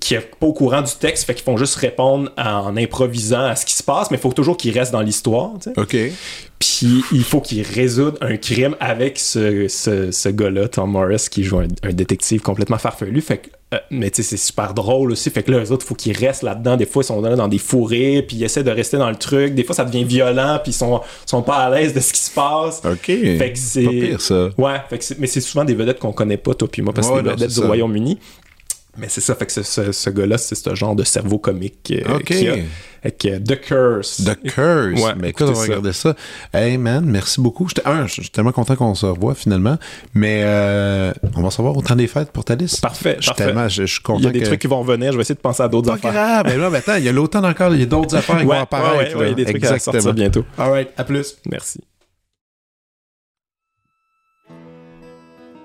qui est pas au courant du texte, fait qu'ils font juste répondre en improvisant à ce qui se passe, mais il faut toujours qu'il reste dans l'histoire. tu sais. Ok. Puis il faut qu'il résoudre un crime avec ce, ce, ce gars-là, Tom Morris, qui joue un, un détective complètement farfelu. Fait que, euh, mais tu sais, c'est super drôle aussi. Fait que là, eux autres, il faut qu'ils restent là-dedans. Des fois, ils sont là dans des fourrés, puis ils essaient de rester dans le truc. Des fois, ça devient violent, puis ils sont, sont pas à l'aise de ce qui se passe. Ok. Fait que c'est. Pas pire, ça. Ouais, fait que c'est- mais c'est souvent des vedettes qu'on connaît pas, toi puis moi, parce que Ouais, c'est des non, vedettes du. Royaume-Uni. Mais c'est ça, fait que ce, ce- ce gars-là, c'est ce genre de cerveau comique euh, a. Avec euh, The Curse. The Curse. Ouais, mais écoute, on va ça. regarder ça? Hey man, merci beaucoup. J'étais- un, je suis tellement content qu'on se revoie finalement. Mais euh, on va se revoir au temps des fêtes pour ta liste. Parfait, Je suis parfait. tellement, je, je suis content. Il y a des que- trucs qui vont revenir, je vais essayer de penser à d'autres Pas affaires. grave. Ben là, mais attends, il y a l'automne encore, il y a d'autres affaires qui Ouais, vont apparaître. ouais, ouais, ouais, il y a des trucs à sortir Exactement. bientôt. All right, à plus. Merci.